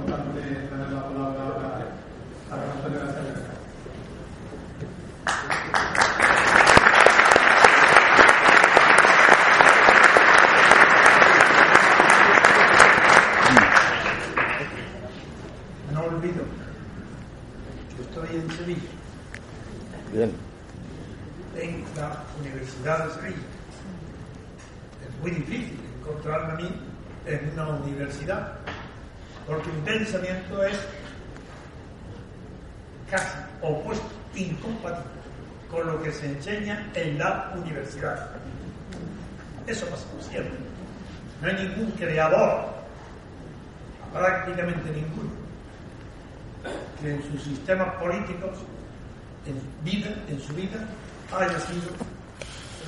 importante tener la palabra a la Federación. No olvido que estoy en Sevilla, Bien. en la Universidad de Sevilla. Es muy difícil encontrarme a mí en una universidad, porque mi pensamiento es casi opuesto, incompatible con lo que se enseña en la universidad. Eso pasa siempre. No hay ningún creador, prácticamente ninguno, que en sus sistemas políticos, en vida, en su vida, haya sido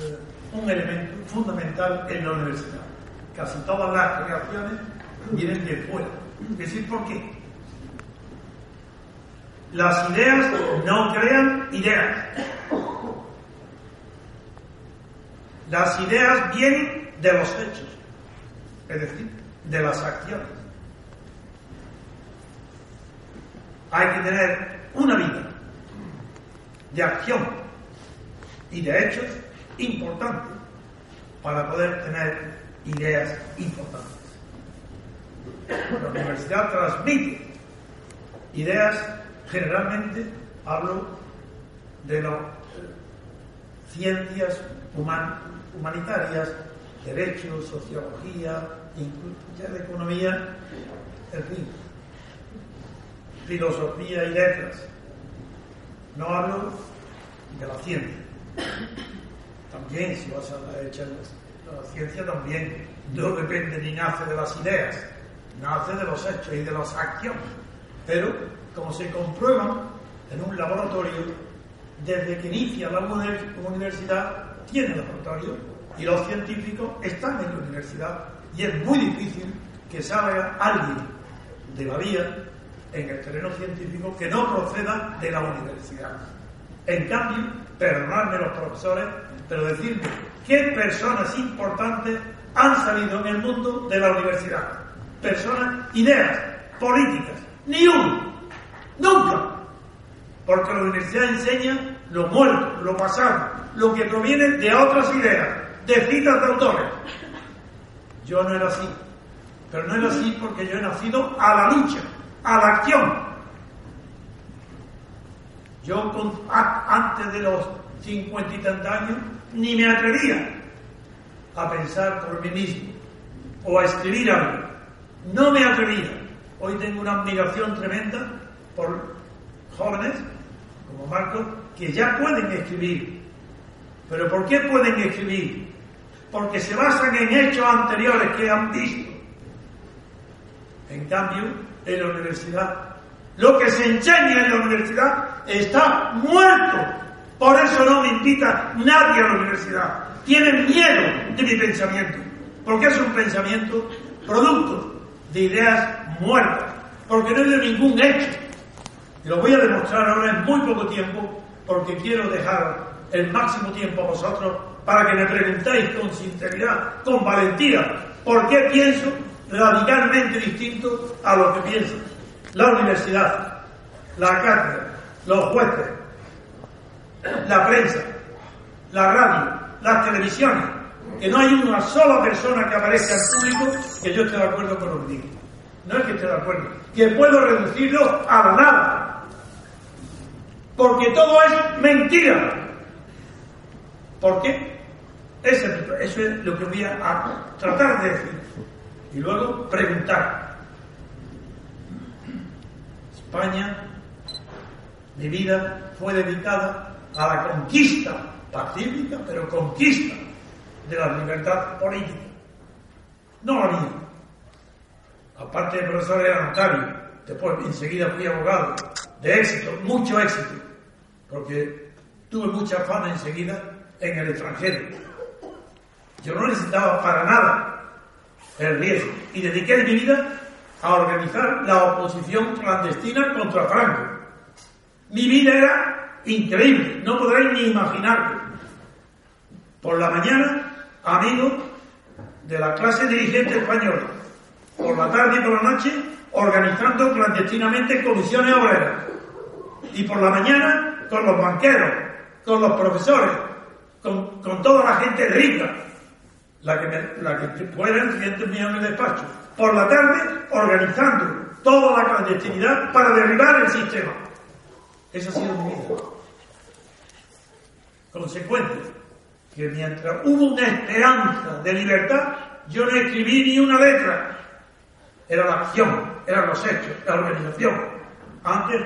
eh, un elemento fundamental en la universidad. Casi todas las creaciones vienen de fuera. Decir, ¿por qué? Las ideas no crean ideas. Las ideas vienen de los hechos, es decir, de las acciones. Hay que tener una vida de acción y de hechos importantes para poder tener ideas importantes. La universidad transmite ideas, generalmente hablo de las ciencias human- humanitarias, derechos, sociología, incluso economía, en fin, filosofía y letras. No hablo de la ciencia. También, si vas a la, la ciencia, también no depende ni nace de las ideas, nace de los hechos y de las acciones. Pero, como se comprueba en un laboratorio, desde que inicia la uni- universidad, tiene laboratorio y los científicos están en la universidad y es muy difícil que salga alguien de la vía en el terreno científico que no proceda de la universidad. En cambio, perdonadme los profesores, pero decirme qué personas importantes han salido en el mundo de la universidad. Personas, ideas, políticas, ni uno, nunca. Porque la universidad enseña lo muerto, lo pasado, lo que proviene de otras ideas, de citas de autores. Yo no era así, pero no era así porque yo he nacido a la lucha, a la acción. Yo antes de los cincuenta y tantos años ni me atrevía a pensar por mí mismo o a escribir algo. No me atrevía. Hoy tengo una admiración tremenda por jóvenes como Marcos que ya pueden escribir. ¿Pero por qué pueden escribir? Porque se basan en hechos anteriores que han visto. En cambio, en la universidad, lo que se enseña en la universidad está muerto. Por eso no me invita nadie a la universidad. Tienen miedo de mi pensamiento. Porque es un pensamiento producto de ideas muertas. Porque no hay de ningún hecho. Y lo voy a demostrar ahora en muy poco tiempo, porque quiero dejar el máximo tiempo a vosotros para que me preguntéis con sinceridad, con valentía, por qué pienso radicalmente distinto a lo que pienso. La universidad, la cátedra, los jueces, la prensa, la radio, las televisiones, que no hay una sola persona que aparezca en público que yo esté de acuerdo con lo que. No es que esté de acuerdo, que puedo reducirlo a la nada. Porque todo es mentira. ¿Por qué? Eso, eso es lo que voy a tratar de decir. Y luego preguntar. España, mi vida fue dedicada a la conquista pacífica, pero conquista de la libertad política. No la mía. Aparte de profesor era notario, después enseguida fui abogado, de éxito, mucho éxito, porque tuve mucha fama enseguida en el extranjero. Yo no necesitaba para nada el riesgo y dediqué mi vida a organizar la oposición clandestina contra Franco. Mi vida era increíble, no podréis ni imaginarlo. Por la mañana, amigo de la clase dirigente española. Por la tarde y por la noche, organizando clandestinamente comisiones obreras. Y por la mañana con los banqueros, con los profesores, con, toda la gente rica, la que, me, la que pueden cientos millones de despachos. Por la tarde organizando toda la clandestinidad para derribar el sistema. Esa ha sido mi vida. Consecuente, que mientras hubo una esperanza de libertad, yo no escribí ni una letra. Era la acción, eran los hechos, la organización. Antes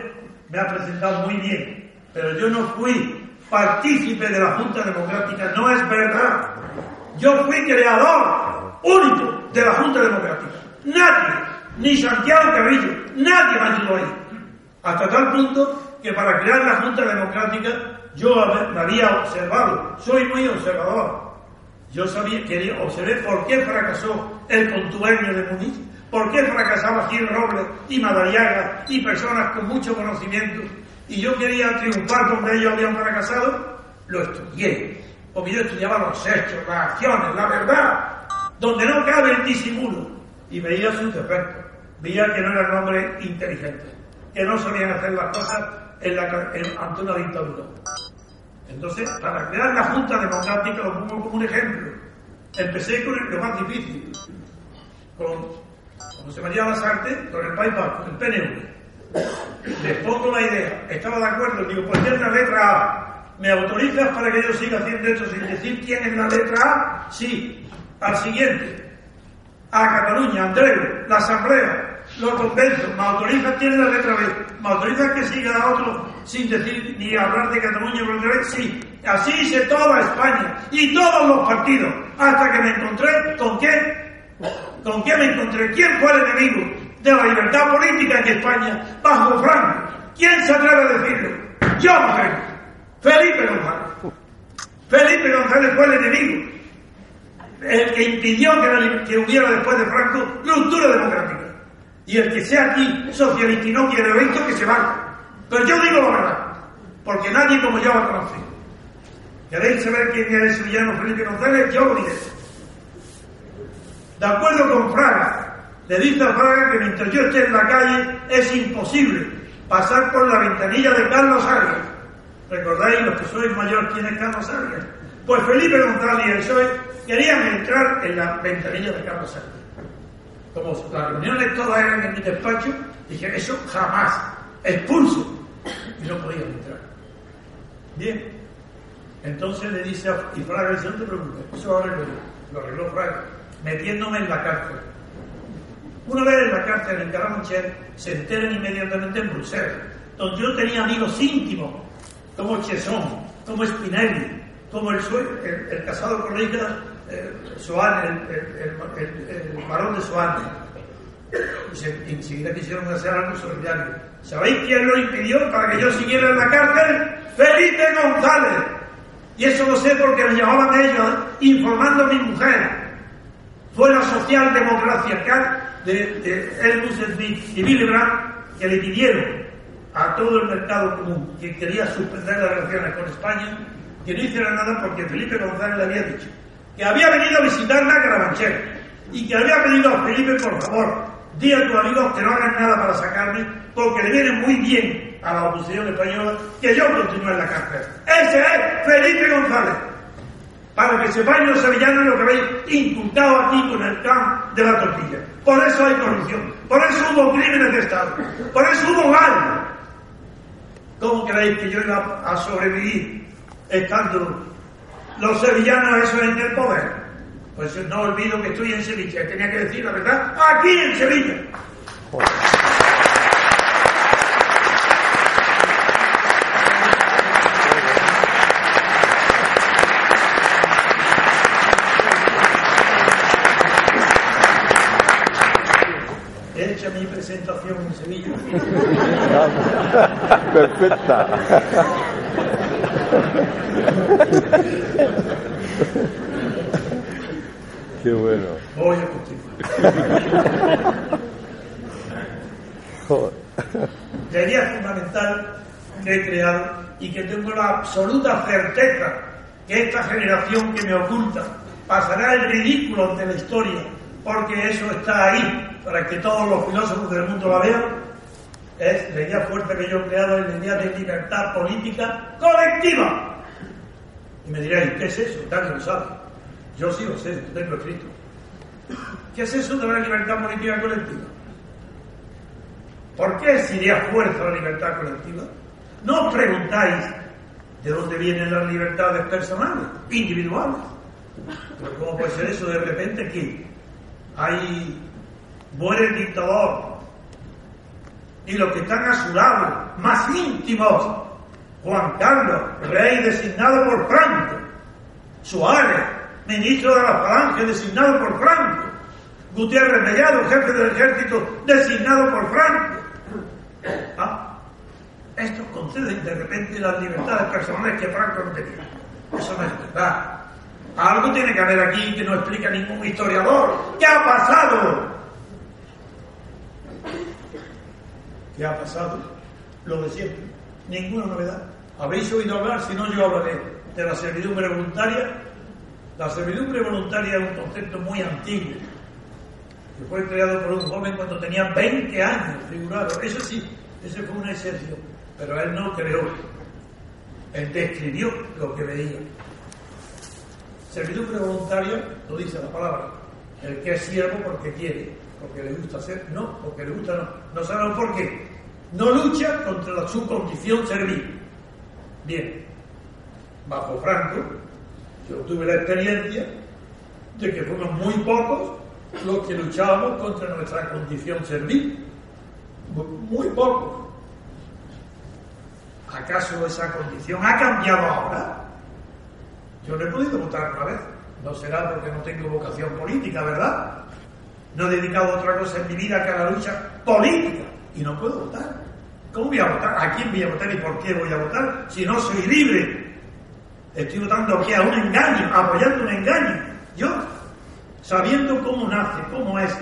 me ha presentado muy bien, pero yo no fui partícipe de la Junta Democrática, no es verdad. Yo fui creador único de la Junta Democrática. Nadie, ni Santiago Carrillo, nadie me ayudó ahí. Hasta tal punto que para crear la Junta Democrática yo me había observado, soy muy observador. Yo sabía, quería observar por qué fracasó el contubernio de Muniz, por qué fracasaba Gil Robles y Madariaga y personas con mucho conocimiento. Y yo quería triunfar donde ellos habían fracasado, lo estudié. Porque yo estudiaba los hechos, las acciones, la verdad, donde no cabe el disimulo. Y veía sus defectos. Veía que no eran hombres inteligentes, que no sabían hacer las cosas en la, ante una dictadura. Entonces, para crear la Junta Democrática, lo pongo como un ejemplo. Empecé con lo más difícil, con José María Lasarte, con el País Vasco, el PNV. Les pongo la idea, estaba de acuerdo, digo, pues es la letra A. ¿Me autorizas para que yo siga haciendo esto sin decir quién es la letra A? Sí. Al siguiente. A Cataluña, Andreu, la Asamblea, los conventos, me autorizas, tiene la letra B, me autorizas que siga a otro sin decir ni hablar de Cataluña por sí, así hice toda España y todos los partidos, hasta que me encontré con qué, con qué me encontré, quién fue el enemigo de la libertad política en España bajo Franco, quién se atreve a decirlo, yo mujer, Felipe González, Felipe González fue el enemigo, el que impidió que hubiera después de Franco ruptura democrática. Y el que sea aquí socialista y no quiere esto, que se vaya. Pero yo digo la verdad, porque nadie como yo lo conoce. ¿Queréis saber quién es el sevillano Felipe González? Yo lo diré. De acuerdo con Fraga, le dice a Fraga que mientras yo esté en la calle es imposible pasar por la ventanilla de Carlos Arias. ¿Recordáis los que sois mayor quién es Carlos Arias? Pues Felipe González y el PSOE querían entrar en la ventanilla de Carlos Arias como las reuniones todas eran en mi despacho, dije, eso jamás, expulso. Y no podía entrar. Bien. Entonces le dice a y Fraga dice, no te preocupes, eso ahora lo, arregló Fraga, metiéndome en la cárcel. Una vez en la cárcel en Carabanchel, se enteran inmediatamente en Bruselas, donde yo tenía amigos íntimos, como Chesón, como Spinelli, como el, el, el casado con eh, Soane, el, varón de Soane. Y enseguida quisieron hacer algo solidario. ¿Sabéis quién lo impidió para que yo siguiera en la cárcel? Felipe González. Y eso lo sé porque me llamaban ellos informando a mi mujer. Fue la socialdemocracia de, de Elmus Smith y Billy Brandt que le pidieron a todo el mercado común que quería suspender las relaciones con España que no hiciera nada porque Felipe González le había dicho que había venido a visitar la Carabanchel y que había pedido a Felipe, por favor, di a tus amigos que no hagan nada para sacarme, porque le viene muy bien a la oposición española que yo continúe en la cárcel. Ese es Felipe González. Para que sepáis los sevillanos lo que habéis incultado aquí con el can de la tortilla. Por eso hay corrupción, por eso hubo crímenes de Estado, por eso hubo mal. ¿Cómo creéis que yo iba a sobrevivir estando los sevillanos eso en el poder. Pues no olvido que estoy en Sevilla, tenía que decir la verdad, aquí en Sevilla. He hecho mi presentación en Sevilla. Perfecta. Qué bueno. Voy a continuar. La idea fundamental que he creado y que tengo la absoluta certeza que esta generación que me oculta pasará el ridículo de la historia, porque eso está ahí, para que todos los filósofos del mundo la vean, es la idea fuerte que yo he creado, es la idea de libertad política colectiva. Y me diréis, ¿qué es eso? Nadie lo sabe. Yo sí lo sé, lo tengo escrito. ¿Qué es eso de la libertad política colectiva? ¿Por qué sería fuerza la libertad colectiva? No os preguntáis de dónde vienen las libertades personales, individuales. Pero ¿cómo puede ser eso de repente que hay muere el dictador y los que están a su lado, más íntimos, Juan Carlos, rey designado por Franco, Suárez, ministro de la Falange designado por Franco, Gutiérrez Mellado, jefe del ejército designado por Franco. Ah, estos conceden de repente las libertades personales que Franco no tenía. Eso no es verdad. Algo tiene que haber aquí que no explica ningún historiador. ¿Qué ha pasado? ¿Qué ha pasado? Lo de siempre. Ninguna novedad. ¿Habéis oído hablar? Si no, yo hablaré de la servidumbre voluntaria. La servidumbre voluntaria es un concepto muy antiguo, que fue creado por un joven cuando tenía 20 años, figurado. Eso sí, ese fue una excepción, pero él no creó. Él describió lo que veía. Servidumbre voluntaria, lo dice la palabra, el que es siervo porque quiere, porque le gusta ser, no, porque le gusta no. No saben por qué. No lucha contra su condición servil. Bien, bajo Franco, yo tuve la experiencia de que fuimos muy pocos los que luchábamos contra nuestra condición servil. Muy pocos. ¿Acaso esa condición ha cambiado ahora? Yo no he podido votar una vez. No será porque no tengo vocación política, ¿verdad? No he dedicado otra cosa en mi vida que a la lucha política. Y no puedo votar. ¿Cómo voy a votar? ¿A quién voy a votar y por qué voy a votar? Si no soy libre. Estoy votando aquí a un engaño, apoyando un engaño. Yo, sabiendo cómo nace, cómo es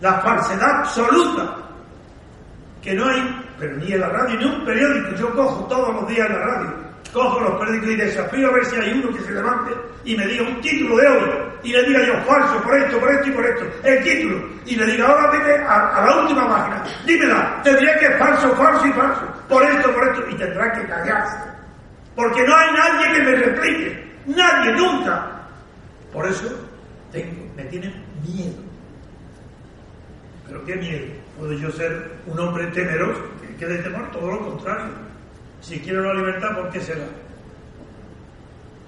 la falsedad absoluta, que no hay, pero ni en la radio, ni un periódico. Yo cojo todos los días en la radio, cojo los periódicos y desafío a ver si hay uno que se levante y me diga un título de hoy y le diga yo falso por esto, por esto y por esto, el título, y le diga ahora dime a, la última página, dímela, te diré que falso, falso y falso, por esto, por esto, y tendrá que callarse, porque no hay nadie que me replique, nadie, nunca. Por eso me tienen miedo. Pero qué miedo, puedo yo ser un hombre temeroso, que de temor, todo lo contrario. Si quiero la libertad, ¿por qué será?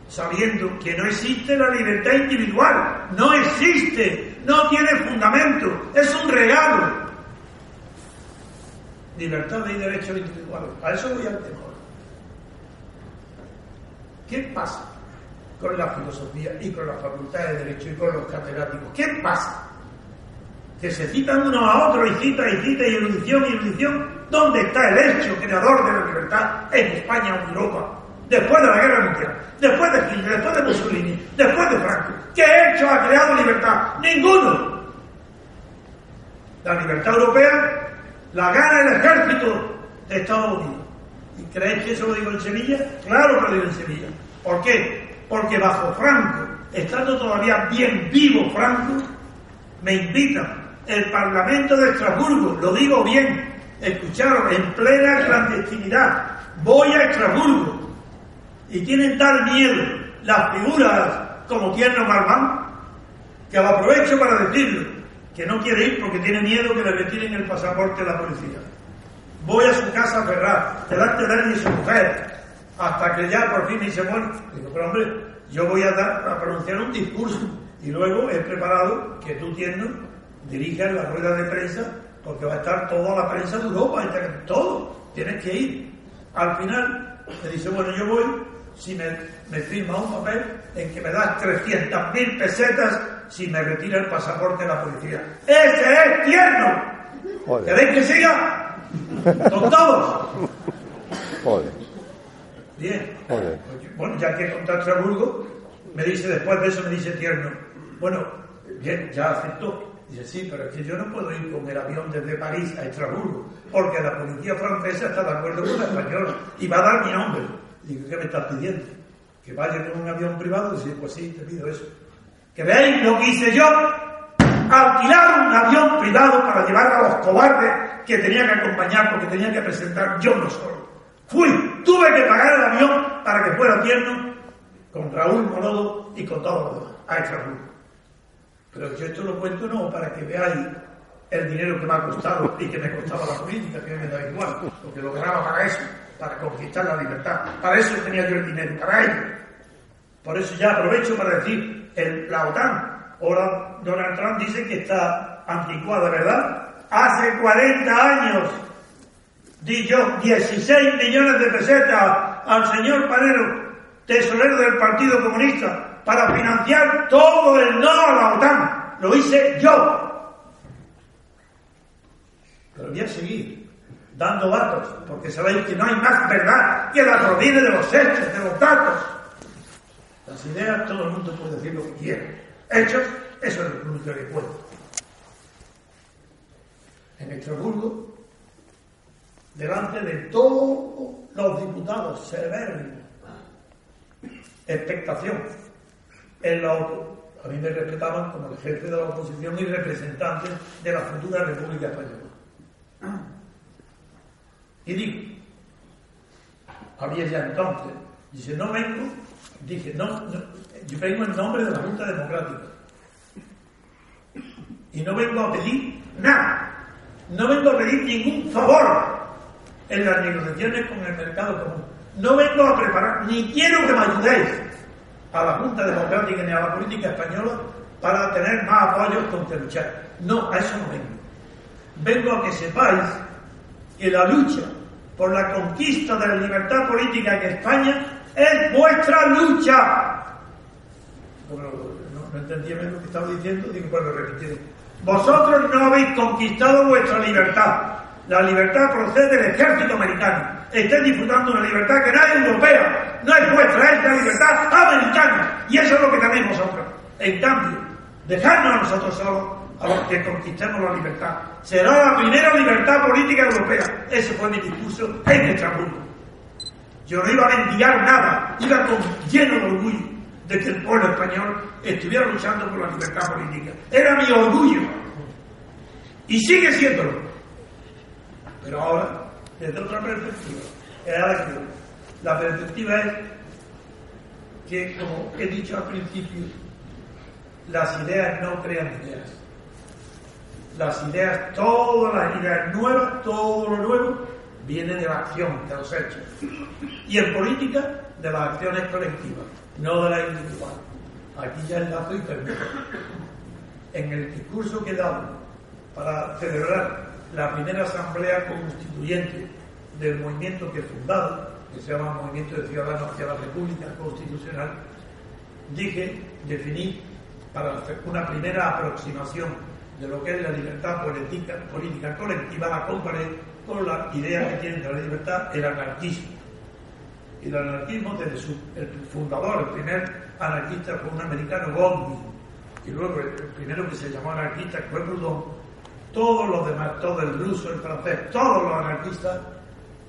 Sabiendo que no existe la libertad individual, no existe, no tiene fundamento, es un regalo. Libertad y derechos individuales, a eso voy al temor. ¿Qué pasa con la filosofía y con la facultad de Derecho y con los catedráticos? ¿Qué pasa? Que se citan uno a otro y cita y cita y erudición y erudición. ¿Dónde está el hecho creador de la libertad en España o en Europa? Después de la guerra mundial, después de Hitler, después de Mussolini, después de Franco. ¿Qué hecho ha creado libertad? Ninguno. La libertad europea la gana el ejército de Estados Unidos. ¿Y creéis que eso lo digo en Sevilla? Claro que lo digo en Sevilla. ¿Por qué? Porque bajo Franco, estando todavía bien vivo Franco, me invitan el Parlamento de Estrasburgo, lo digo bien, escucharon, en plena clandestinidad, voy a Estrasburgo y tienen tal miedo las figuras como Tierno Marmán que lo aprovecho para decirlo, que no quiere ir porque tiene miedo que le retiren el pasaporte a la policía. Voy a su casa a Ferrar, delante de él y su mujer, hasta que ya por fin dice, bueno, digo, pero hombre, yo voy a, dar, a pronunciar un discurso y luego he preparado que tú, Tierno, diriges la rueda de prensa porque va a estar toda la prensa de Europa, todo, tienes que ir. Al final me dice, bueno, yo voy si me, me firma un papel en que me das 300.000 pesetas si me retira el pasaporte de la policía. ¡Ese es tierno! Joder. ¿Queréis que siga? ¿Con todos? Joder. Bien. Joder. Bueno, ya que contra Estrasburgo, me dice después de eso, me dice tierno, bueno, bien, ya aceptó. Dice, sí, pero es que yo no puedo ir con el avión desde París a Estrasburgo, porque la policía francesa está de acuerdo con la española y va a dar mi nombre. Digo, ¿qué me estás pidiendo? ¿Que vaya con un avión privado? Dice, pues sí, te pido eso. ¿Que veáis lo que hice yo? alquilar un avión privado para llevar a los cobardes que tenía que acompañar porque tenía que presentar yo no solo. Fui, tuve que pagar el avión para que fuera tierno con Raúl Morodo y con todos los demás, a Extraburo. Pero yo esto lo cuento no para que veáis el dinero que me ha costado y que me costaba la política, que me da igual, porque lo ganaba para eso, para conquistar la libertad. Para eso tenía yo el dinero, para ello. Por eso ya aprovecho para decir, el, la OTAN, ahora Donald Trump dice que está anticuada, ¿verdad? Hace 40 años di yo 16 millones de pesetas al señor Panero, tesorero del Partido Comunista, para financiar todo el no a la OTAN. Lo hice yo. Pero voy a seguir dando datos, porque sabéis que no hay más verdad que la proviene de los hechos, de los datos. Las ideas todo el mundo puede decir lo que quiere. Hechos, eso es lo único que puedo. En Estrasburgo, delante de todos los diputados, severos, expectación. En la, a mí me respetaban como el jefe de la oposición y representante de la futura República Española. Y digo, había ya entonces, dice, no vengo, dije, no, no, yo vengo en nombre de la Junta Democrática. Y no vengo a pedir nada, no vengo a pedir ningún favor en las negociaciones con el mercado común. No vengo a preparar, ni quiero que me ayudéis a la Junta Democrática ni a la política española para tener más apoyos contra luchar. No, a eso no vengo. Vengo a que sepáis que la lucha por la conquista de la libertad política en España es vuestra lucha. Bueno, no, no entendía bien lo que estaba diciendo, digo, lo repetiré. Vosotros no habéis conquistado vuestra libertad. La libertad procede del ejército americano. Estáis disfrutando una libertad que no es europea, no es vuestra, es la libertad americana. Y eso es lo que tenéis vosotros. En cambio, dejadnos a nosotros solos a los que conquistemos la libertad. Será la primera libertad política europea. Ese fue mi discurso en Estrasburgo. Yo no iba a mendigar nada, iba con lleno de orgullo de que el pueblo español estuviera luchando por la libertad política. Era mi orgullo. Y sigue siéndolo. Pero ahora, desde otra perspectiva, la perspectiva es que, como he dicho al principio, las ideas no crean ideas. Las ideas, todas las ideas nuevas, todo lo nuevo, viene de la acción, de los hechos. Y en política, de las acciones colectivas, no de la individual. Aquí ya enlazo y termino. En el discurso que he dado para celebrar la primera asamblea constituyente del movimiento que he fundado, que se llama Movimiento de Ciudadanos hacia la República Constitucional, dije, definí para una primera aproximación de lo que es la libertad política, política colectiva, la comparé con la idea que tiene de la libertad el anarquismo. Y el anarquismo, desde su el fundador, el primer anarquista fue un americano, Godwin, y luego el, primero que se llamó anarquista fue Proudhon, todos los demás, todo el ruso, el francés, todos los anarquistas,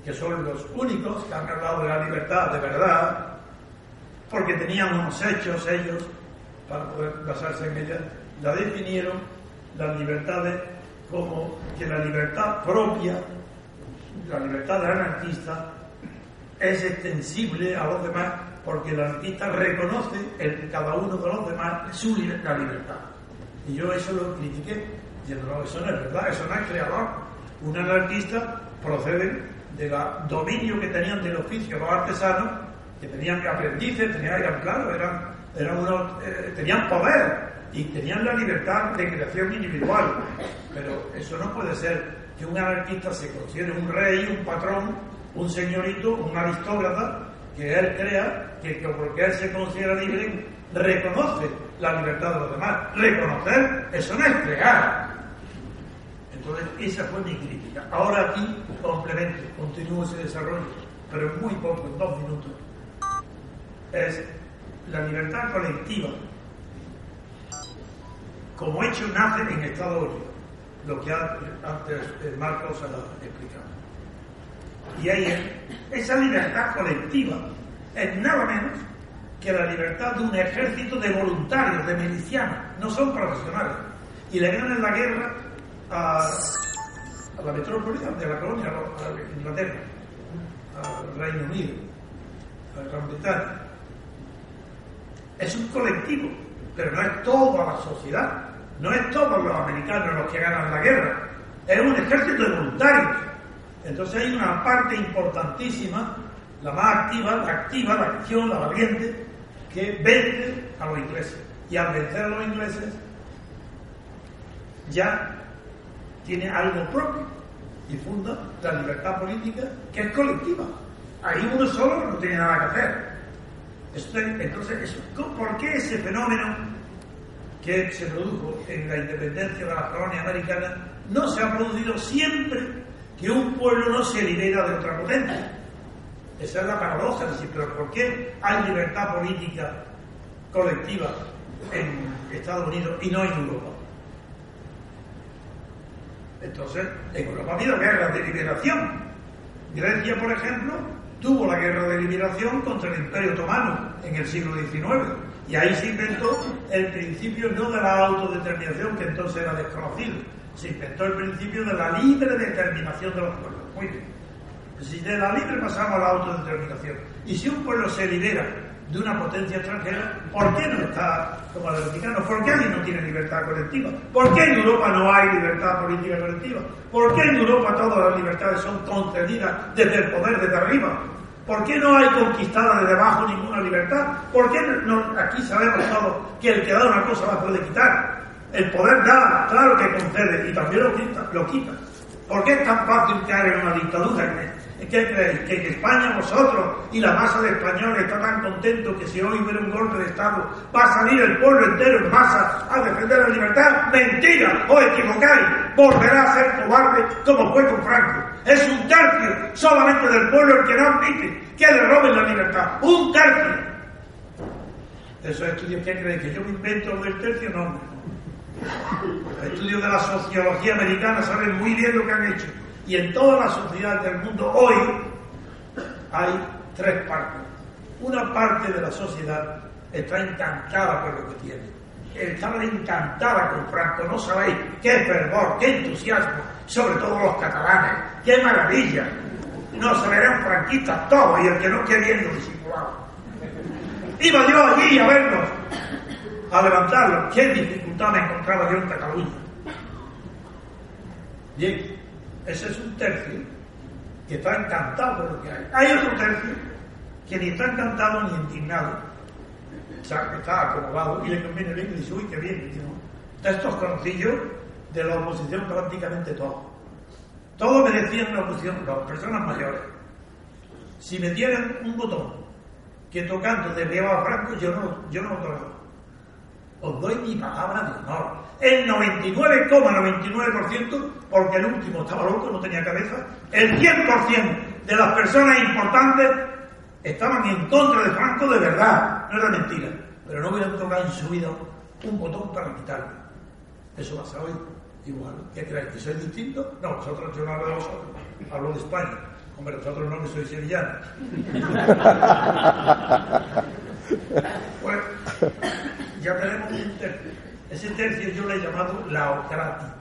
que son los únicos que han hablado de la libertad de verdad, porque tenían unos hechos ellos para poder basarse en ella, la definieron las libertades como que la libertad propia, la libertad del anarquista, es extensible a los demás porque el anarquista reconoce en cada uno de los demás su la libertad. Y yo eso lo critiqué, diciendo, no, eso no es verdad, eso no es creador. Un anarquista procede del dominio que tenían del oficio los artesanos, que tenían aprendices, tenían, claro, eran, eran unos, eh, tenían poder y tenían la libertad de creación individual. Pero eso no puede ser que un anarquista se considere un rey, un patrón, un señorito, un aristócrata, que él crea que, porque él se considera libre, reconoce la libertad de los demás. Reconocer, eso no es crear. Entonces, esa fue mi crítica. Ahora aquí complemento, continúo ese desarrollo, pero muy poco, en dos minutos. Es la libertad colectiva. Como hecho nace en Estado Unido, lo que antes Marcos ha explicado. Y ahí esa libertad colectiva es nada menos que la libertad de un ejército de voluntarios, de milicianos, no son profesionales. y le ganan la guerra a, a la metrópoli de la colonia, a Inglaterra, al Reino Unido, a Gran Bretaña. Es un colectivo, pero no es toda la sociedad, no es todos los americanos los que ganan la guerra, es un ejército de voluntarios. Entonces hay una parte importantísima, la más activa, la activa, la acción, la valiente, que vence a los ingleses. Y al vencer a los ingleses, ya tiene algo propio y funda la libertad política que es colectiva. Ahí uno solo no tiene nada que hacer. Entonces, ¿por qué ese fenómeno que se produjo en la independencia de las colonias americanas no se ha producido siempre que un pueblo no se libera de otra potencia? Esa es la paradoja, de decir, pero ¿por qué hay libertad política colectiva en Estados Unidos y no en Europa? Entonces, en Europa ha habido guerras de liberación. Grecia, por ejemplo, tuvo la guerra de liberación contra el Imperio Otomano en el siglo XIX. Y ahí se inventó el principio no de la autodeterminación, que entonces era desconocido, se inventó el principio de la libre determinación de los pueblos. Muy bien. Si de la libre pasamos a la autodeterminación. Y si un pueblo se libera de una potencia extranjera, ¿por qué no está como el Vaticano? ¿Por qué alguien no tiene libertad colectiva? ¿Por qué en Europa no hay libertad política colectiva? ¿Por qué en Europa todas las libertades son concedidas desde el poder desde arriba? ¿Por qué no hay conquistada desde abajo ninguna libertad? ¿Por qué no, aquí sabemos todos que el que da una cosa la puede quitar? El poder da, claro que concede, y también lo quita. ¿Por qué es tan fácil caer en una dictadura? ¿Qué creéis? Que en España vosotros y la masa de españoles está tan contento que si hoy hubiera un golpe de Estado va a salir el pueblo entero en masa a defender la libertad? ¡Mentira! ¡Os equivocáis! Volverá a ser cobarde como fue con Franco. Es un tercio solamente del pueblo el que no admite que le roben la libertad. ¡Un tercio! Esos estudios, ¿qué creéis? ¿Que yo me invento del tercio? No, Los estudios de la sociología americana saben muy bien lo que han hecho y en todas las sociedades del mundo hoy hay tres partes. Una parte de la sociedad está encantada con lo que tiene. Estaba encantada con Franco, no sabéis qué fervor, qué entusiasmo, sobre todo los catalanes, qué maravilla. No se verán franquistas todos y el que no queriendo disimulado. Iba yo allí a verlos, a levantarlos. ¿Qué dificultad me encontraba yo en Cataluña? Bien, ese es un tercio que está encantado con lo que hay. Hay otro tercio que ni está encantado ni indignado. Está acomodado y le conviene bien y dice, uy, qué bien. De estos conocillos de la oposición prácticamente todos. Todos me decían la oposición, las personas mayores. Si me dieran un botón que tocando de a Franco, yo no, yo no toco. Os doy mi palabra de honor. El 99,99%, porque el último estaba loco, no tenía cabeza, el 100% de las personas importantes estaban en contra de Franco de verdad, no era mentira. Pero no hubieran tocado en su vida un botón para quitarlo. Eso pasa hoy. Igual, ¿qué creéis? ¿Que soy distinto? No, vosotros yo no hablo de vosotros, hablo de España. Hombre, vosotros no, que sois sevillanos. pues, ya tenemos un tercio. Ese tercio yo le he llamado laocrático,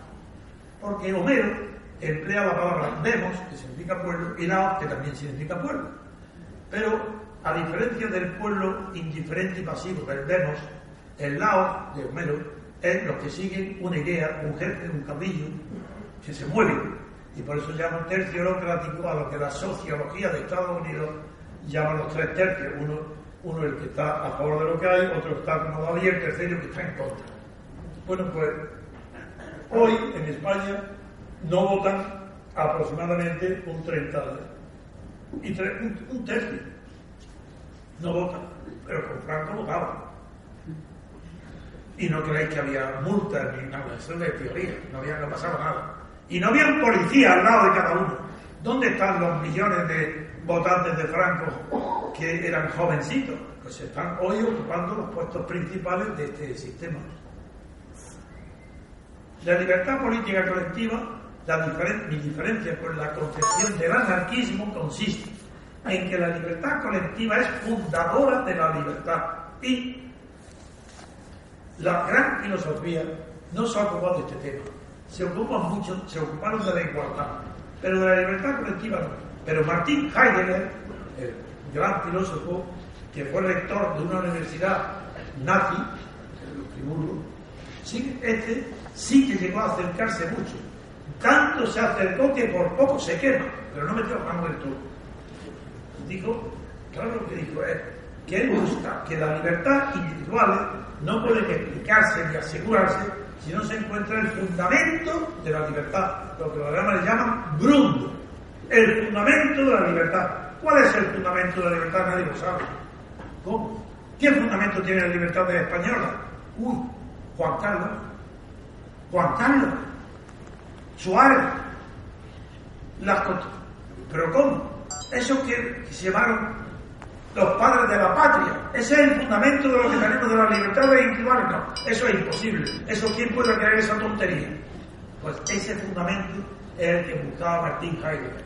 porque Homero emplea la palabra demos, que significa pueblo, y laos, que también significa pueblo. Pero, a diferencia del pueblo indiferente y pasivo del demos, el laos de Homero es los que siguen una idea, un jefe, un cabillo, que se mueven. Y por eso llaman tercio laocrático a lo que la sociología de Estados Unidos llama los tres tercios. Uno uno el que está a favor de lo que hay, otro está acomodado y el tercero que está en contra. Bueno, pues hoy en España no votan aproximadamente un 30 y un, tercio. No votan, pero con Franco votaban. Y no creéis que había multas ni nada, eso es de teoría, no, había, no pasaba nada. Y no había un policía al lado de cada uno. ¿Dónde están los millones de votantes de Franco que eran jovencitos? Pues están hoy ocupando los puestos principales de este sistema. La libertad política colectiva, la mi diferencia con la concepción del anarquismo consiste en que la libertad colectiva es fundadora de la libertad y la gran filosofía no se ocupado de este tema. Se ocupan mucho, se ocuparon de la igualdad, pero de la libertad colectiva no. Pero Martín Heidegger, el gran filósofo que fue rector de una universidad nazi, en Friburgo, sí, este sí que llegó a acercarse mucho. Tanto se acercó que por poco se quema, pero no metió del todo. Dijo, claro lo que dijo es que él gusta que la libertad individual no puede explicarse ni asegurarse si no se encuentra el fundamento de la libertad, lo que los alemanes llaman Grund, el fundamento de la libertad. ¿Cuál es el fundamento de la libertad? Nadie lo sabe. ¿Cómo? ¿Qué fundamento tiene la libertad de española? Uy, Juan Carlos. Juan Carlos. Suárez. Las ¿Pero cómo? Eso que llamaron los padres de la patria. Ese es el fundamento de lo que tenemos de las libertades individuales. No, eso es imposible. Eso, ¿quién puede creer esa tontería? Pues ese fundamento es el que buscaba Martín Heidegger.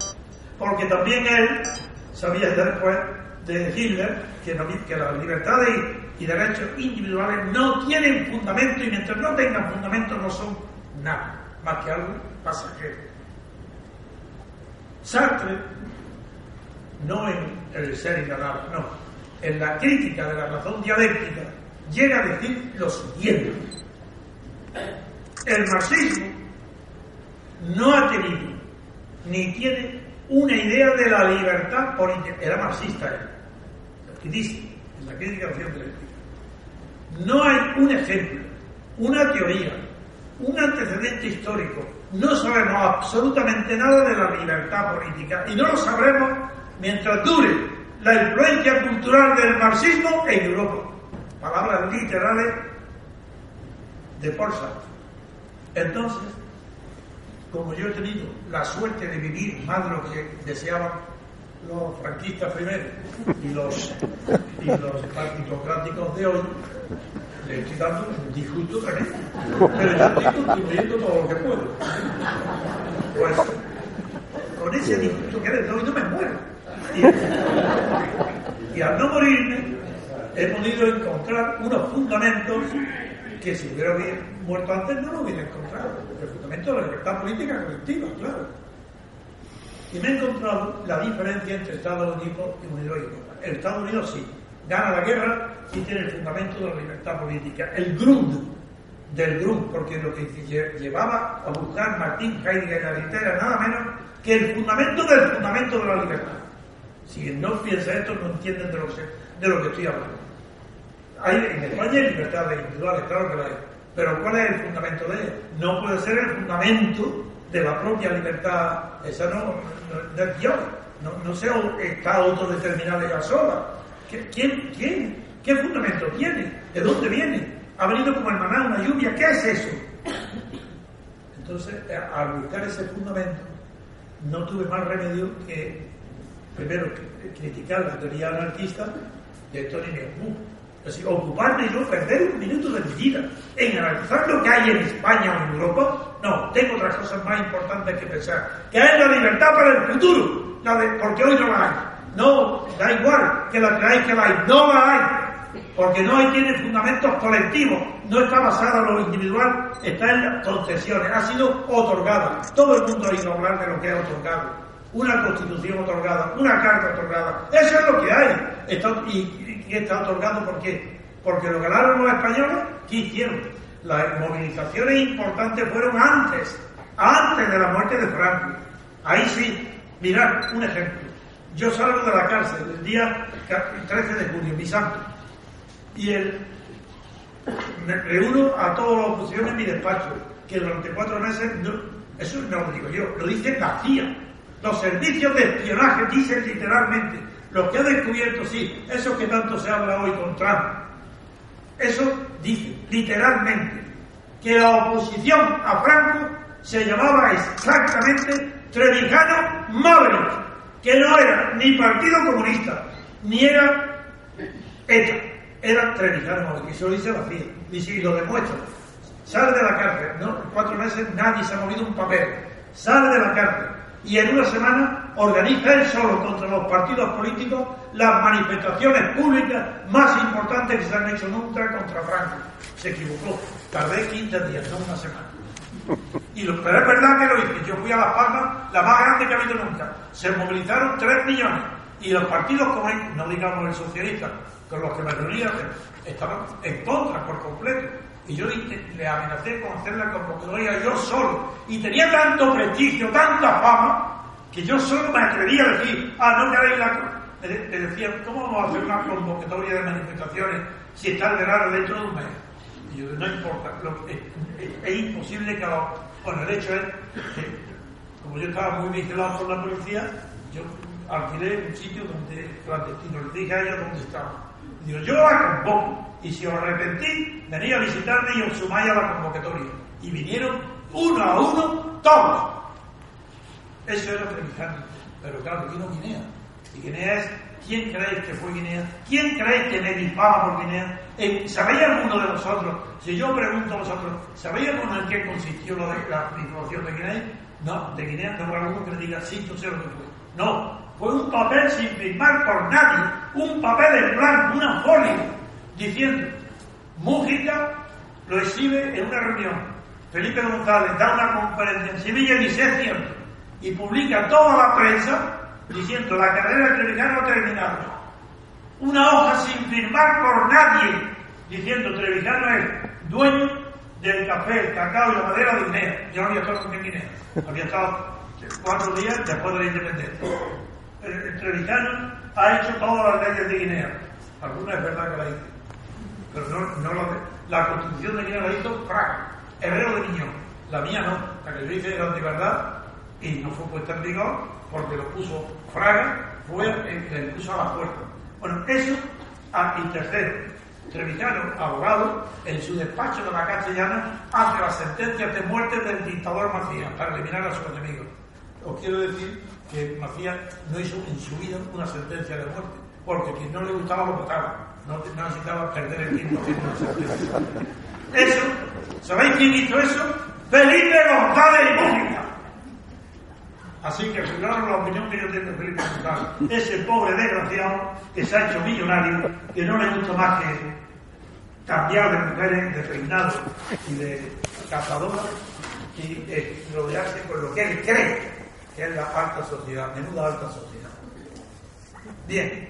Porque también él sabía después de Hitler que, que las libertades y derechos individuales no tienen fundamento y mientras no tengan fundamento no son nada más que algo pasajero. Sartre, no en el ser inalable, no, en la crítica de la razón dialéctica, llega a decir lo siguiente. El marxismo no ha tenido ni tiene una idea de la libertad política. Era marxista él, lo que dice en la crítica de la razón dialéctica. No hay un ejemplo, una teoría, un antecedente histórico. No sabemos absolutamente nada de la libertad política y no lo sabremos mientras dure la influencia cultural del marxismo en Europa. Palabras literales de Paul Entonces, como yo he tenido la suerte de vivir más de lo que deseaban los franquistas primero y los, y los partitocráticos de hoy, le estoy dando un disgusto tremendo. Pero yo estoy contribuyendo todo lo que puedo. Pues con ese disgusto que les doy no me muero. Y, al no morirme, he podido encontrar unos fundamentos que si hubiera muerto antes no lo hubiera encontrado. El fundamento de la libertad política colectiva, claro. Y me he encontrado la diferencia entre Estados Unidos y Unión Europea. El Estados Unidos sí, gana la guerra y tiene el fundamento de la libertad política. El Grund del Grund, porque lo que llevaba a buscar Martín Heidegger en la era nada menos que el fundamento del fundamento de la libertad. Si no piensa esto, no entienden de lo que, de lo que estoy hablando. Hay, en España hay libertades individuales, claro que la hay. Pero ¿cuál es el fundamento de ella? No puede ser el fundamento de la propia libertad. Esa no, no, Dios. No, no se está autodeterminada ella sola. ¿Quién, quién? ¿Qué fundamento tiene? ¿De dónde viene? ¿Ha venido como el maná una lluvia? ¿Qué es eso? Entonces, al buscar ese fundamento, no tuve más remedio que primero criticar la teoría anarquista de Tony Meobu. Es decir, ocuparme y no perder un minuto de mi vida en analizar lo que hay en España o en Europa. No, tengo otras cosas más importantes que pensar. Que hay la libertad para el futuro, la porque hoy no la hay. No, da igual que la creáis que la hay. No la hay. Porque no tiene fundamentos colectivos. No está basada en lo individual, está en las concesiones. Ha sido otorgada. Todo el mundo ha ido a hablar de lo que ha otorgado una constitución otorgada, una carta otorgada. Eso es lo que hay. y, está otorgado ¿por qué? Porque lo ganaron los españoles, ¿qué hicieron? Las movilizaciones importantes fueron antes, antes de la muerte de Franco. Ahí sí, mirad, un ejemplo. Yo salgo de la cárcel el día 13 de junio, mi santo, y el, me reúno a toda la oposición en mi despacho, que durante cuatro meses, eso no lo digo yo, lo dice García, los servicios de espionaje dicen literalmente, lo que ha descubierto, sí, eso que tanto se habla hoy con Trump, eso dice literalmente que la oposición a Franco se llamaba exactamente Trevijano Maverick, que no era ni Partido Comunista, ni era ETA, era Trevijano y se lo dice la CIA, y si lo demuestra, sale de la cárcel, ¿no? En cuatro meses nadie se ha movido un papel, sale de la cárcel, y en una semana organiza él solo contra los partidos políticos las manifestaciones públicas más importantes que se han hecho nunca contra Franco. Se equivocó. Tardé 15 días, no una semana. Y lo, pero es verdad que lo hice. Yo fui a Las Palmas, la más grande que ha habido nunca. Se movilizaron 3 millones. Y los partidos comunistas, no digamos el socialista, con los que me reunía, estaban en contra por completo. Y yo le amenacé con hacer la convocatoria yo solo. Y tenía tanto prestigio, tanta fama, que yo solo me atrevía a decir, ah, no queréis la... Le decía, ¿cómo vamos a hacer una convocatoria de manifestaciones si está el verano dentro de un mes? Y yo, no importa, es, imposible que lo... Bueno, el hecho es que, como yo estaba muy vigilado por la policía, yo alquilé un sitio donde clandestino, le dije a ella dónde estaba. Digo, yo la convoco, y si os arrepentí, venía a visitarme y os sumáis a la convocatoria. Y vinieron uno a uno todos. Eso era Trevijano. Pero claro, vino Guinea. Y Guinea es, ¿quién creéis que fue Guinea? ¿Quién creéis que me difama por Guinea? ¿Sabéis alguno de vosotros? Si yo pregunto a vosotros, ¿sabéis alguno en qué consistió la, información de Guinea? No, de Guinea no habrá alguno que me diga, sí, yo sé lo que fue. No, fue un papel sin firmar por nadie, un papel en blanco, una folia, diciendo, Mújica lo exhibe en una reunión. Felipe González da una conferencia en Sevilla y cierto, y publica toda la prensa diciendo, la carrera Trevijano ha terminado. Una hoja sin firmar por nadie, diciendo, Trevijano es dueño del café, el cacao y la madera de Guinea. Yo no había estado en Guinea, había estado cuatro días después de la independencia. El, ha hecho todas las leyes de Guinea. Algunas es verdad que la hizo. Pero no, no lo, la constitución de Guinea la hizo Fraga, Herrero de Niñón. La mía no, la que yo hice era antiverdad y no fue puesta en vigor porque lo puso Fraga, fue el que le puso a la fuerza. Bueno, eso, y tercero, Trevijano, abogado, en su despacho de la castellana, hace las sentencias de muerte del dictador Macías para eliminar a sus enemigos. Os quiero decir que Macías no hizo en su vida una sentencia de muerte, porque quien no le gustaba lo votaba, no, necesitaba perder el tiempo haciendo una sentencia. Eso, ¿sabéis quién hizo eso? Felipe González y Música. Así que fijaros la opinión que yo tengo de Felipe González. Ese pobre desgraciado que se ha hecho millonario, que no le gusta más que cambiar de mujeres, de peinado y de cazadoras y rodearse con lo que él cree que es la alta sociedad, menuda alta sociedad. Bien,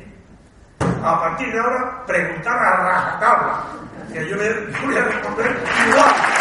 a partir de ahora, preguntar a rajatabla, que yo le voy a responder igual.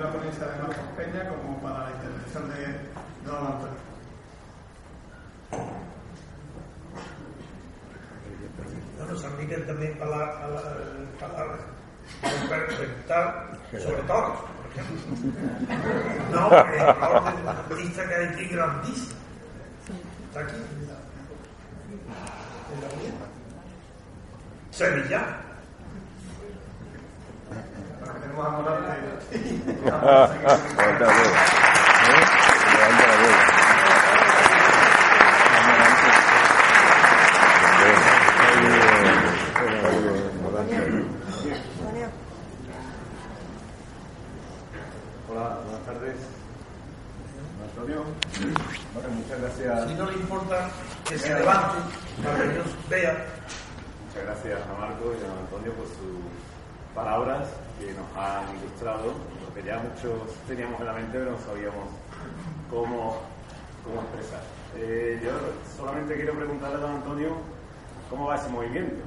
la ponencia de Marcos Peña como para la intervención de Don Antonio. San Miguel también para, para, para preguntar sobre todo. No, porque la orden lista que hay aquí grandísima. Está aquí. En la mía. Sevilla. Tenemos a Morante. Hola, buenas tardes. Antonio. Bueno, muchas gracias. Si no le importa que se levante para que nos vea. Muchas gracias a Marco y a Antonio por sus palabras que nos han ilustrado, porque ya muchos teníamos en la mente, pero no sabíamos cómo, cómo expresar. Eh, yo solamente quiero preguntarle a don Antonio cómo va ese movimiento.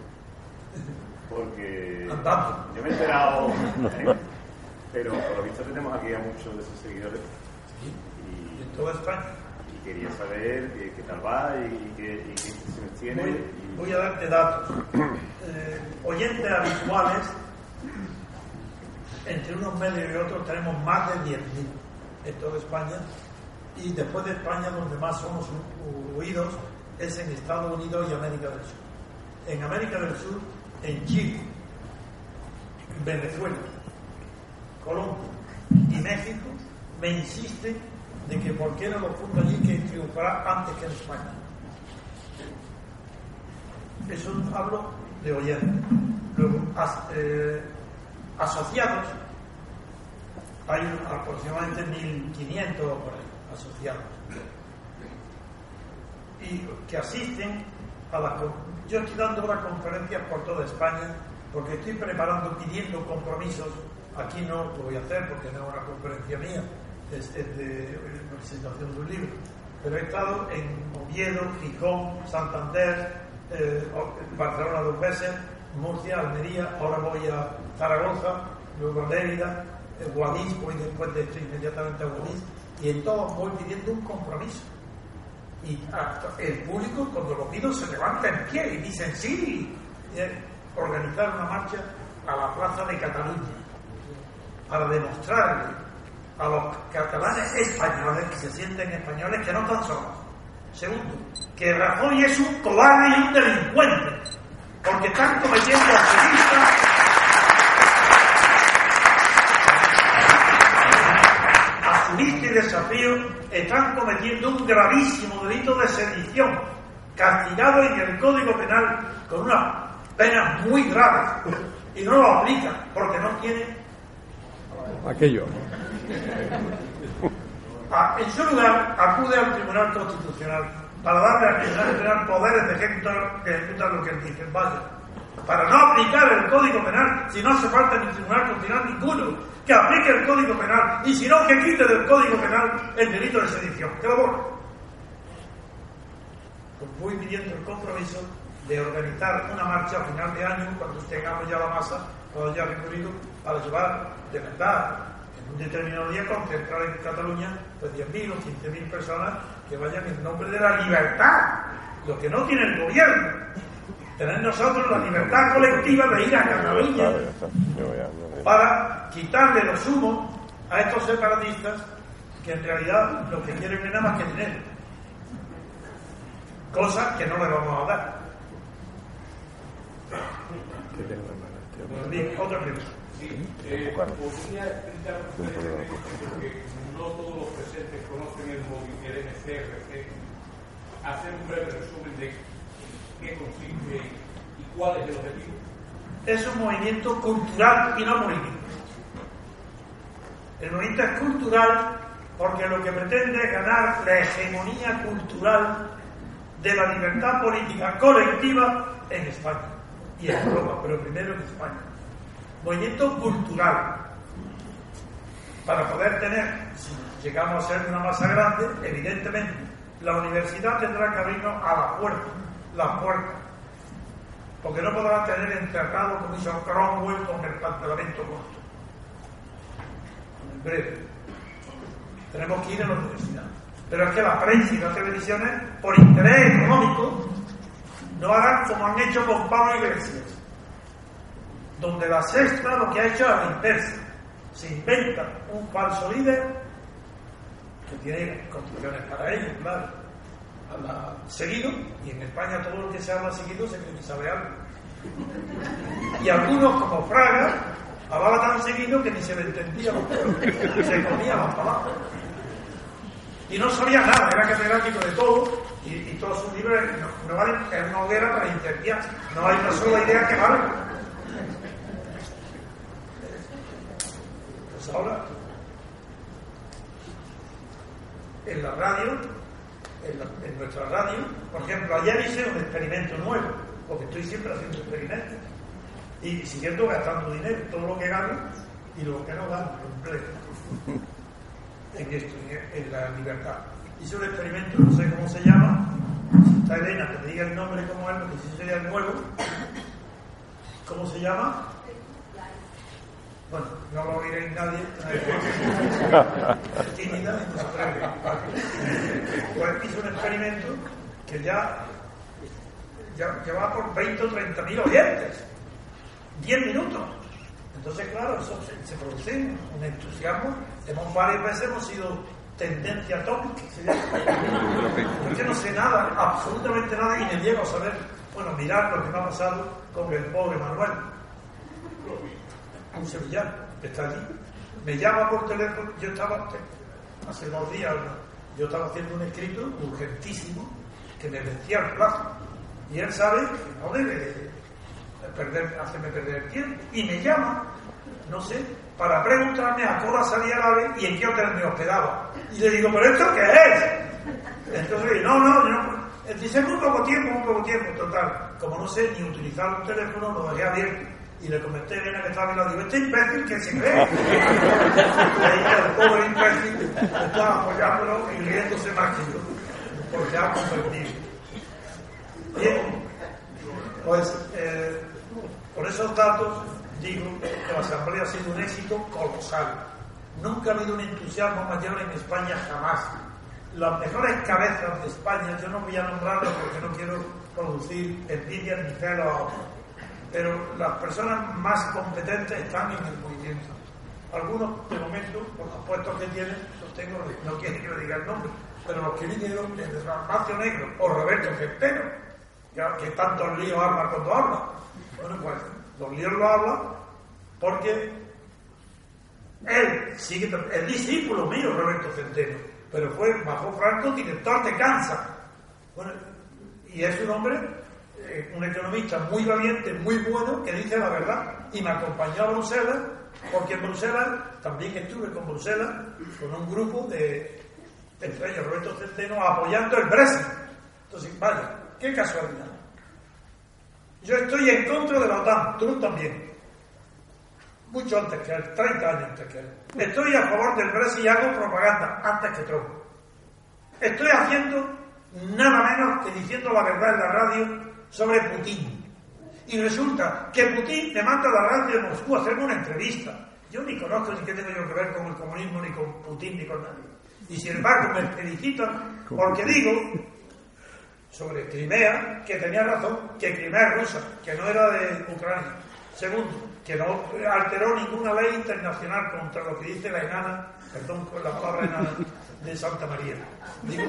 Porque yo me he enterado, ¿eh? pero por lo visto tenemos aquí a muchos de sus seguidores. Y en toda España. quería saber qué, tal va y, qué, y tiene. Voy, a darte datos. Eh, oyentes habituales, entre unos medios y otros tenemos más de 10.000 en toda España y después de España donde más somos oídos es en Estados Unidos y América del Sur. En América del Sur, en Chile, Venezuela, Colombia y México me insisten de que por qué no lo funda allí que triunfará antes que en España. Eso hablo de oyentes. Luego, eh, asociados, hay aproximadamente 1.500 por ahí, asociados, y que asisten a las... Yo estoy dando unas conferencias por toda España porque estoy preparando, pidiendo compromisos. Aquí no lo voy a hacer porque no es una conferencia mía, es, de presentación de un libro. Pero he estado en Oviedo, Gijón, Santander, eh, Barcelona dos veces, Murcia, Almería, ahora voy a Zaragoza, luego a Lérida, eh, Guadix, voy después de esto inmediatamente a Guadix, y en todos voy pidiendo un compromiso. Y el público, cuando lo pido, se levanta en pie y dicen sí, organizar una marcha a la plaza de Cataluña para demostrarle a los catalanes españoles que se sienten españoles que no están solos. Segundo, que Rajoy es un cobarde y un delincuente, porque están cometiendo activistas y desafío están cometiendo un gravísimo delito de sedición, castigado en el Código Penal con unas penas muy graves, y no lo aplican porque no tiene aquello. Ah, en su lugar, acude al Tribunal Constitucional para darle al Tribunal General poderes de ejecutar, ejecutar lo que él dice. Vaya, para no aplicar el Código Penal si no hace falta ni Tribunal Constitucional ninguno que aplique el Código Penal y si no que quite del Código Penal el delito de sedición, que lo borre. Pues voy pidiendo el compromiso de organizar una marcha a final de año cuando tengamos ya la masa, cuando ya recorrido, para llevar de verdad un determinado día concentrar en Cataluña pues 10.000 o 15.000 personas que vayan en nombre de la libertad, lo que no tiene el gobierno tener nosotros la libertad colectiva de ir a Cataluña para quitarle los humos a estos separatistas que en realidad lo que quieren es nada más que dinero. Cosa que no le vamos a dar. Bien, otra pregunta. Sí, eh, es. Es un movimiento cultural y no político. El movimiento es cultural porque lo que pretende es ganar la hegemonía cultural de la libertad política colectiva en España y en Europa, pero primero en España. Movimiento cultural. Para poder tener, si llegamos a ser una masa grande, evidentemente la universidad tendrá que abrirnos a la puerta la puerta, porque no podrá tener enterrado como hizo Cromwell con el pantalamiento corto. En breve. Tenemos que ir a la universidad. Pero es que la prensa y las televisiones, por interés económico, no hagan como han hecho con Pablo Iglesias, donde la sexta lo que ha hecho es la inversa. Se inventa un falso líder que tiene condiciones para ello, claro seguido, y en España todo lo que se habla seguido se cree que sabe algo. Y algunos, como Fraga, hablaba tan seguido que ni se le entendía se comía las palabras. Y no sabía nada, era catedrático de todo, y, todos sus libros no, no una hoguera para no hay una sola idea que valga. Pues ahora, en la radio, en, nuestra radio. Por ejemplo, ayer hice un experimento nuevo, porque estoy siempre haciendo experimentos y siguiendo gastando dinero, todo lo que gano y lo que no gano, lo en esto, en, la libertad. Hice un experimento, no sé cómo se llama, está Elena, que me diga el nombre como es, porque si sería el nuevo. ¿Cómo se llama? Bueno, no lo oiréis nadie. tímida y no se atreve. Pues hizo un experimento que ya, ya, ya va por 20 o 30 mil oyentes. 10 minutos. Entonces, claro, eso se, se produce un entusiasmo. Hemos varias veces hemos sido tendencia atómica. Yo no sé nada, absolutamente nada, y me llego a saber, bueno, mirar lo que me ha pasado con el pobre Manuel un sevillano que está allí, me llama por teléfono, yo estaba, hace dos días, yo estaba haciendo un escrito urgentísimo que me vencía el plazo. Y él sabe que no debe perder, hacerme perder el tiempo. Y me llama, no sé, para preguntarme a qué salía el ave y en qué hotel me hospedaba. Y le digo, ¿pero esto qué es? Entonces, no, no, no. Dice, muy poco tiempo, muy poco tiempo, total. Como no sé ni utilizar un teléfono, lo dejé abierto y le comenté bien a que estaba mirando, digo, este imbécil que se cree. ahí el pobre imbécil estaba apoyándolo y riéndose más que yo, porque ha comprendido. Bien, pues eh, por esos datos digo que la Asamblea ha sido un éxito colosal. Nunca ha habido un entusiasmo mayor en España jamás. Las mejores cabezas de España, yo no voy a nombrarlas porque no quiero producir envidia ni celo a otros pero las personas más competentes están en el movimiento. Algunos, de momento, por los puestos que tienen, los tengo, no quieren que le diga el nombre, pero los que vinieron desde Dalmacio Negro o Roberto Centeno, que tantos líos habla cuando habla. Bueno, pues los líos lo habla porque él sigue, el discípulo mío, Roberto Centeno, pero fue bajo Franco director de Kansas. Bueno, y es un hombre eh, un economista muy valiente, muy bueno, que dice la verdad. Y me acompañó a Bruselas, porque en Bruselas también estuve con Bruselas, con un grupo de, entre ellos Roberto Centeno, apoyando el Brexit. Entonces, vaya, qué casualidad. Yo estoy en contra de la OTAN, tú también. Mucho antes que él, 30 años antes que él. Estoy a favor del Brexit y hago propaganda antes que Trump. Estoy haciendo nada menos que diciendo la verdad en la radio sobre Putin. Y resulta que Putin me manda a la radio de Moscú a hacerme una entrevista. Yo ni conozco ni qué tengo yo que ver con el comunismo, ni con Putin, ni con nadie. Y sin embargo me felicitan porque digo sobre Crimea que tenía razón, que Crimea es rusa, que no era de Ucrania. Segundo, que no alteró ninguna ley internacional contra lo que dice la enana, perdón con la palabra enana, de Santa María. Digo,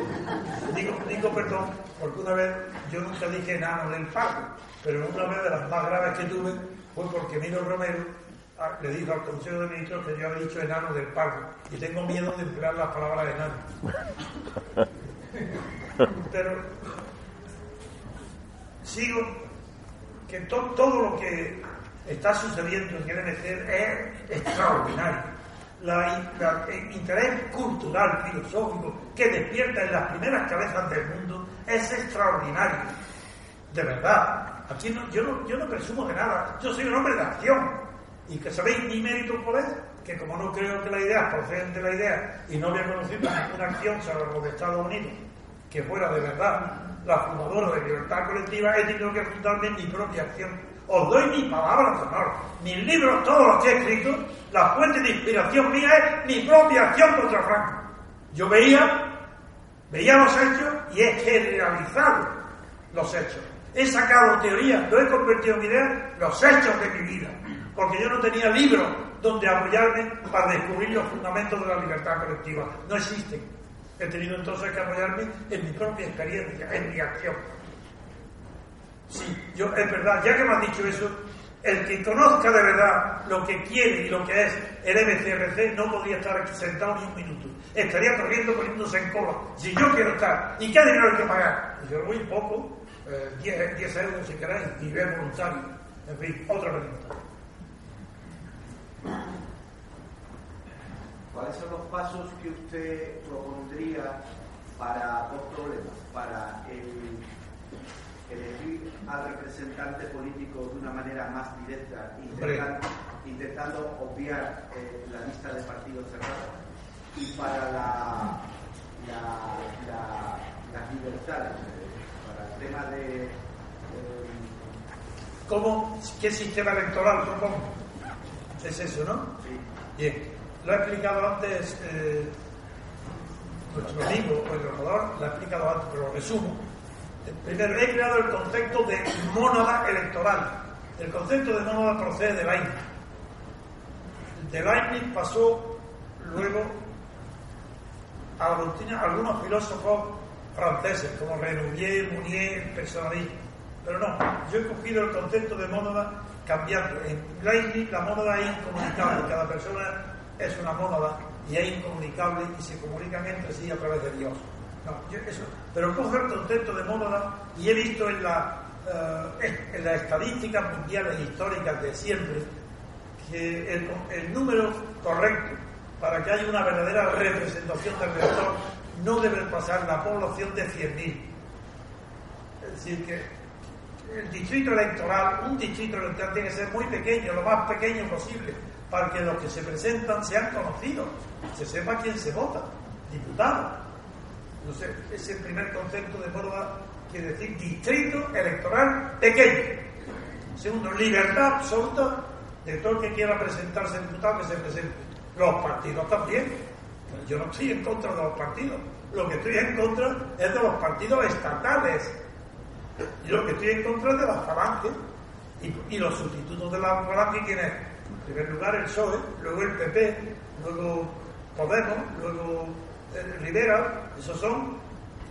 digo, digo perdón, porque una vez yo nunca dije enano del pago, pero una vez de las más graves que tuve fue porque Mino Romero ah, le dijo al Consejo de Ministros que yo había dicho enano del pago y tengo miedo de emplear las palabras enano. Pero sigo que todo lo que está sucediendo en MCR es extraordinario el interés cultural, filosófico que despierta en las primeras cabezas del mundo es extraordinario. De verdad. Aquí no, yo, no, yo no presumo de nada. Yo soy un hombre de acción. Y que sabéis mi mérito por es que como no creo que la idea proceden de la idea y no había conocido ninguna acción salvo de Estados Unidos que fuera de verdad la fundadora de libertad colectiva, he tenido que fundarme mi propia acción os doy mi palabra de honor. Mis libros, todos los que he escrito, la fuente de inspiración mía es mi propia acción contra Franco. Yo veía, veía los hechos y he generalizado los hechos. He sacado teorías, lo he convertido en ideas, los hechos de mi vida. Porque yo no tenía libros donde apoyarme para descubrir los fundamentos de la libertad colectiva. No existen. He tenido entonces que apoyarme en mi propia experiencia, en mi acción. Sí, yo, es verdad, ya que me has dicho eso, el que conozca de verdad lo que quiere y lo que es el MCRC no podría estar aquí sentado ni un minuto. Estaría corriendo poniéndose en cola. Si yo quiero estar, ¿y qué dinero hay que pagar? Y yo, muy poco, 10, eh, euros si queréis, nivel voluntario. En fin, otra pregunta. ¿Cuáles son los pasos que usted propondría para dos problemas? Para el elegir al representante político de una manera más directa, intentando, obviar eh, la lista de partidos cerrados, y para la, las libertades, para el tema de... ¿Cómo? ¿Qué sistema electoral propongo? Es eso, ¿no? Bien, lo ha explicado antes eh, nuestro amigo, el lo ha explicado antes, pero lo resumo. Primero, he creado el concepto de mónada electoral. El concepto de mónada procede de Leibniz. De Leibniz pasó luego a algunos filósofos franceses como Renouvier, Mounier, Personalismo. Pero no, yo he cogido el concepto de mónada cambiando. En Leibniz la mónada es incomunicable, cada persona es una mónada y es incomunicable y se comunican entre sí a través de Dios. Pero cojo el concepto de mónada y he visto en, la, eh, en las estadísticas mundiales históricas de siempre que el, número correcto para que haya una verdadera representación del elector no debe pasar la población de 100.000. Es decir, que el distrito electoral, un distrito electoral tiene que ser muy pequeño, lo más pequeño posible, para que los que se presentan sean conocidos, se sepa quién se vota, diputado. Sé, ese primer concepto de moda quiere decir distrito electoral pequeño. Segundo, libertad absoluta de todo el que quiera presentarse diputado que se presente. Los partidos también. Yo no estoy en contra de los partidos. Lo que estoy en contra es de los partidos estatales y lo que estoy en contra es de las falanges. Y, los sustitutos de las falanges, ¿quién es? En primer lugar el PSOE, luego el PP, luego Podemos, luego Rivera. Esos son,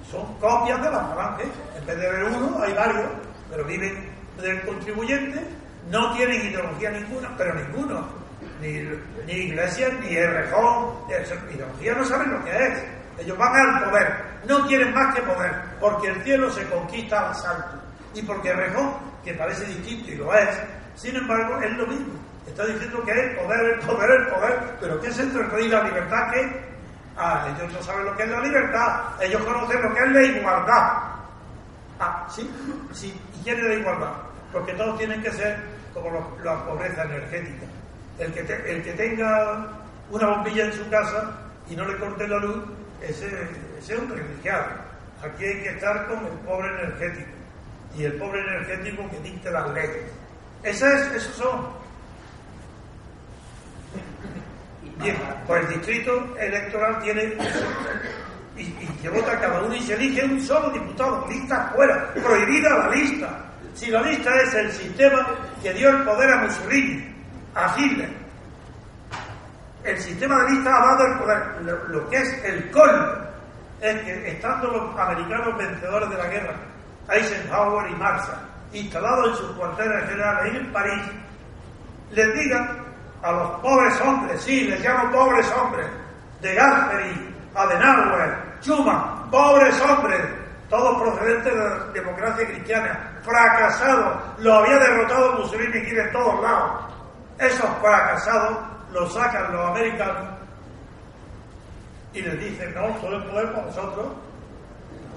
son copias de las falanges. En vez de haber uno, hay varios, pero viven del contribuyente, no tienen ideología ninguna, pero ninguno. Ni, ni Iglesias, ni Errejón, ideología no saben lo que es. Ellos van al poder, no quieren más que poder, porque el cielo se conquista al asalto. Y porque Rejón, que parece distinto y lo es, sin embargo, es lo mismo. Está diciendo que es poder, el poder, el poder, pero ¿qué es entre el rey y la libertad? ¿Qué? Ah, ellos no saben lo que es la libertad, ellos conocen lo que es la igualdad. Ah, ¿sí? Sí, ¿y quién es la igualdad? Porque todos tienen que ser como la pobreza energética. El que, el que tenga una bombilla en su casa y no le corte la luz, ese, es un privilegiado. Aquí hay que estar con el pobre energético y el pobre energético que dicte las leyes. Esos, esos son. Bien, pues el distrito electoral tiene y, y vota cada uno y se elige un solo diputado, lista fuera, prohibida la lista. Si la lista es el sistema que dio el poder a Mussolini, a Hitler, el sistema de lista ha dado el poder. Lo, que es el colmo es que estando los americanos vencedores de la guerra, Eisenhower y Marshall, instalados en sus cuarteles generales en París, les digan a los pobres hombres, sí, les llamo pobres hombres, de Gasperi, Adenauer, Schumann, pobres hombres, todos procedentes de la democracia cristiana, fracasados, lo había derrotado Mussolini aquí de todos lados. Esos fracasados lo sacan los americanos y les dicen, no, todo el poder para vosotros.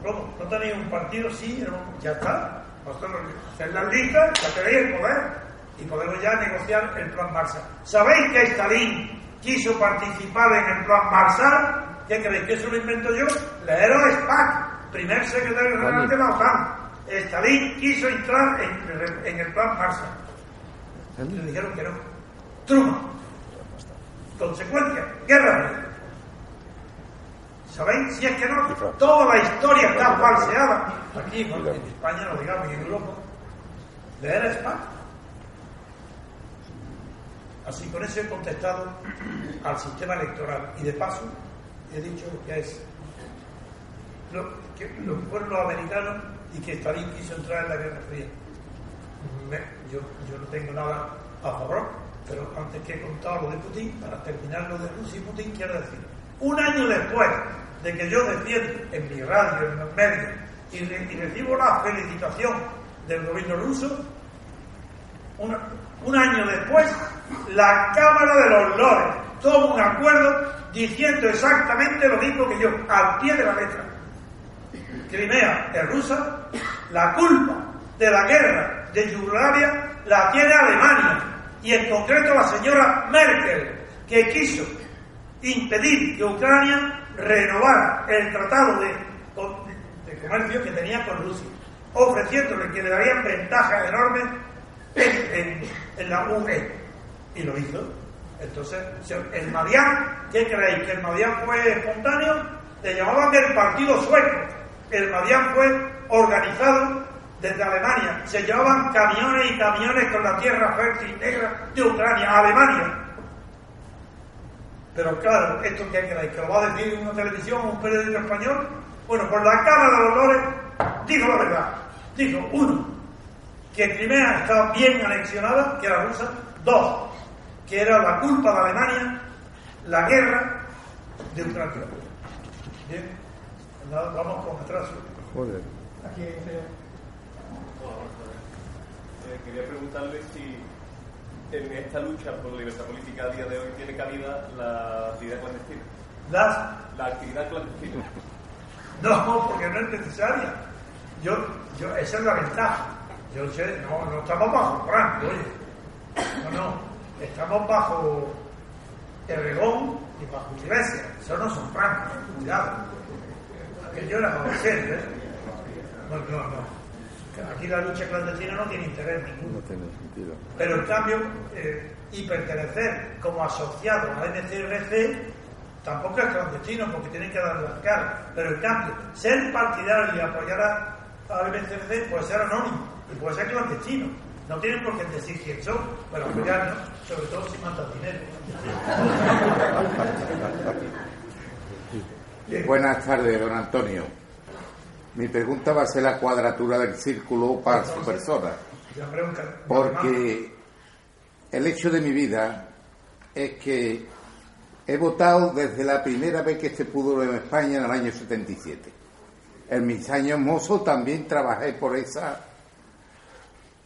¿Cómo? ¿No tenéis un partido? Sí, ya está. Vosotros hacéis las listas, ya tenéis el poder y podemos ya negociar el plan Marshall. ¿Sabéis que Stalin quiso participar en el plan Marshall? ¿Qué creéis que eso lo invento yo? Leeros Spack, primer secretario general de la OTAN. Stalin quiso entrar en, en el plan Marshall. Y le dijeron que no. Truman consecuencia, guerra ¿Sabéis? Si es que no, toda la historia está falseada. Aquí, en España, no digamos, y en Europa, de era España. Así con eso he contestado al sistema electoral. Y de paso, he dicho que es lo que, lo los americanos y que Stalin quiso entrar en la Guerra Fría. yo, yo no tengo nada a favor pero antes que he contado lo de Putin, para terminar lo de Rusia y Putin, quiero decir, un año después de que yo defiendo en mi radio, en los medios, y, recibo la felicitación del gobierno ruso, un año después, la Cámara de los Lores toma un acuerdo diciendo exactamente lo mismo que yo, al pie de la letra. Crimea es rusa, la culpa de la guerra de Yugoslavia la tiene Alemania, y en concreto la señora Merkel, que quiso impedir que Ucrania renovara el tratado de, comercio que tenía con Rusia, ofreciéndole que le darían ventajas enormes en, la UE. Y lo hizo. Entonces, el Madián, ¿qué creéis? ¿Que el Madián fue espontáneo? Le llamaban el partido sueco. El Madián fue organizado desde Alemania. Se llevaban camiones y camiones con la tierra fértil negra de Ucrania a Alemania. Pero claro, ¿esto qué creéis? ¿Que lo va a decir una televisión un periódico español? Bueno, por la Cámara de Dolores dijo la verdad. Dijo, uno, que Crimea estaba bien anexionada, que era rusa. Dos, que era la culpa de Alemania la guerra de Ucrania. Bien, vamos con atraso. Joder. Aquí, eh, quería preguntarle si en esta lucha por la libertad política a día de hoy tiene cabida la actividad clandestina. ¿Las? La actividad clandestina. No, porque no es necesaria. Yo, yo, esa es la ventaja. Yo sé, no, no estamos bajo Frank, oye. No, no. Estamos bajo Erregón y bajo Iglesia. Eso no son francos, cuidado. Aquello era adolescente, ¿eh? No, no, no. Aquí la lucha clandestina no tiene interés ninguno. No tiene sentido. Pero en cambio, eh, y pertenecer como asociado a NCRC tampoco es clandestino porque tienen que dar las caras. Pero en cambio, ser partidario y apoyar a, a NCRC puede ser anónimo y puede ser clandestino. No tienen por qué decir quién son, pero apoyarnos, sobre todo si mandan dinero. Buenas tardes, don Antonio. Mi pregunta va a ser la cuadratura del círculo para su persona. Porque el hecho de mi vida es que he votado desde la primera vez que se pudo en España en el año 77. En mis años mozos también trabajé por esa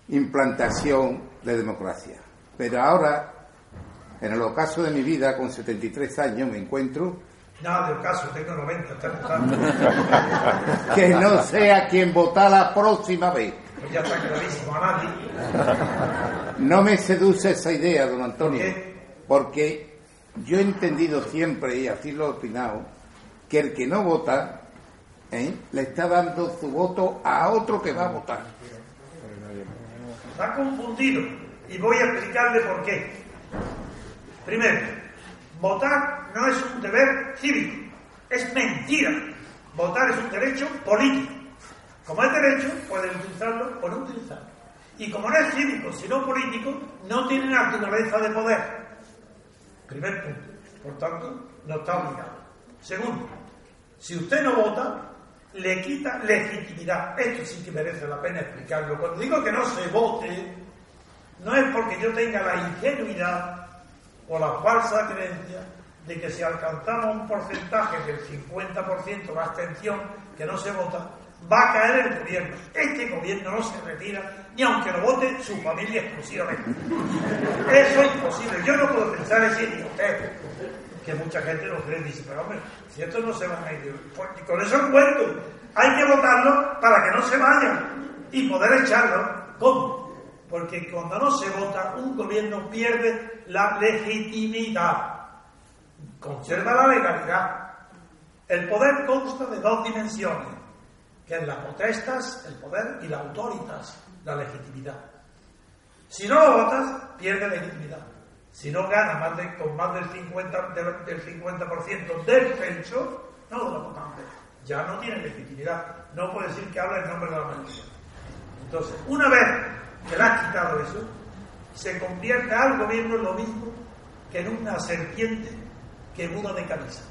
implantación de democracia. Pero ahora, en el ocaso de mi vida, con 73 años, me encuentro... Nada de ocaso, tengo 90, Que no sea quien vota la próxima vez. Pues ya está clarísimo, a nadie. No me seduce esa idea, don Antonio. Porque yo he entendido siempre, y así lo he opinado, que el que no vota ¿eh? le está dando su voto a otro que va a votar. Está confundido y voy a explicarle por qué. Primero, votar no es un deber cívico, es mentira. Votar es un derecho político. Como es derecho, pueden utilizarlo o no utilizarlo. Y como no es cívico, sino político, no tiene naturaleza de poder. Primer punto. Por tanto, no está obligado. Segundo, si usted no vota, le quita legitimidad. Esto sí que merece la pena explicarlo. Cuando digo que no se vote, no es porque yo tenga la ingenuidad o la falsa creencia de que si alcanzamos un porcentaje del 50% de abstención que no se vota, va a caer el gobierno. Este gobierno no se retira ni aunque lo vote su familia exclusivamente. Eso es imposible. Yo no puedo pensar así ni usted que mucha gente no cree, dice, pero hombre, si estos no se van a ir, pues, y con eso cuento, hay que votarlo para que no se vayan y poder echarlo. ¿Cómo? Porque cuando no se vota, un gobierno pierde la legitimidad, conserva la legalidad. El poder consta de dos dimensiones, que es las potestas, el poder, y la autoritas, la legitimidad. Si no lo votas, pierde legitimidad. Si no gana más de, con más del 50%, del, 50 del censo, no lo votante. Ya no tiene legitimidad. No puede decir que habla en nombre de la mayoría. Entonces, una vez que le has quitado eso, se convierte al gobierno en lo mismo que en una serpiente que muda de camisa.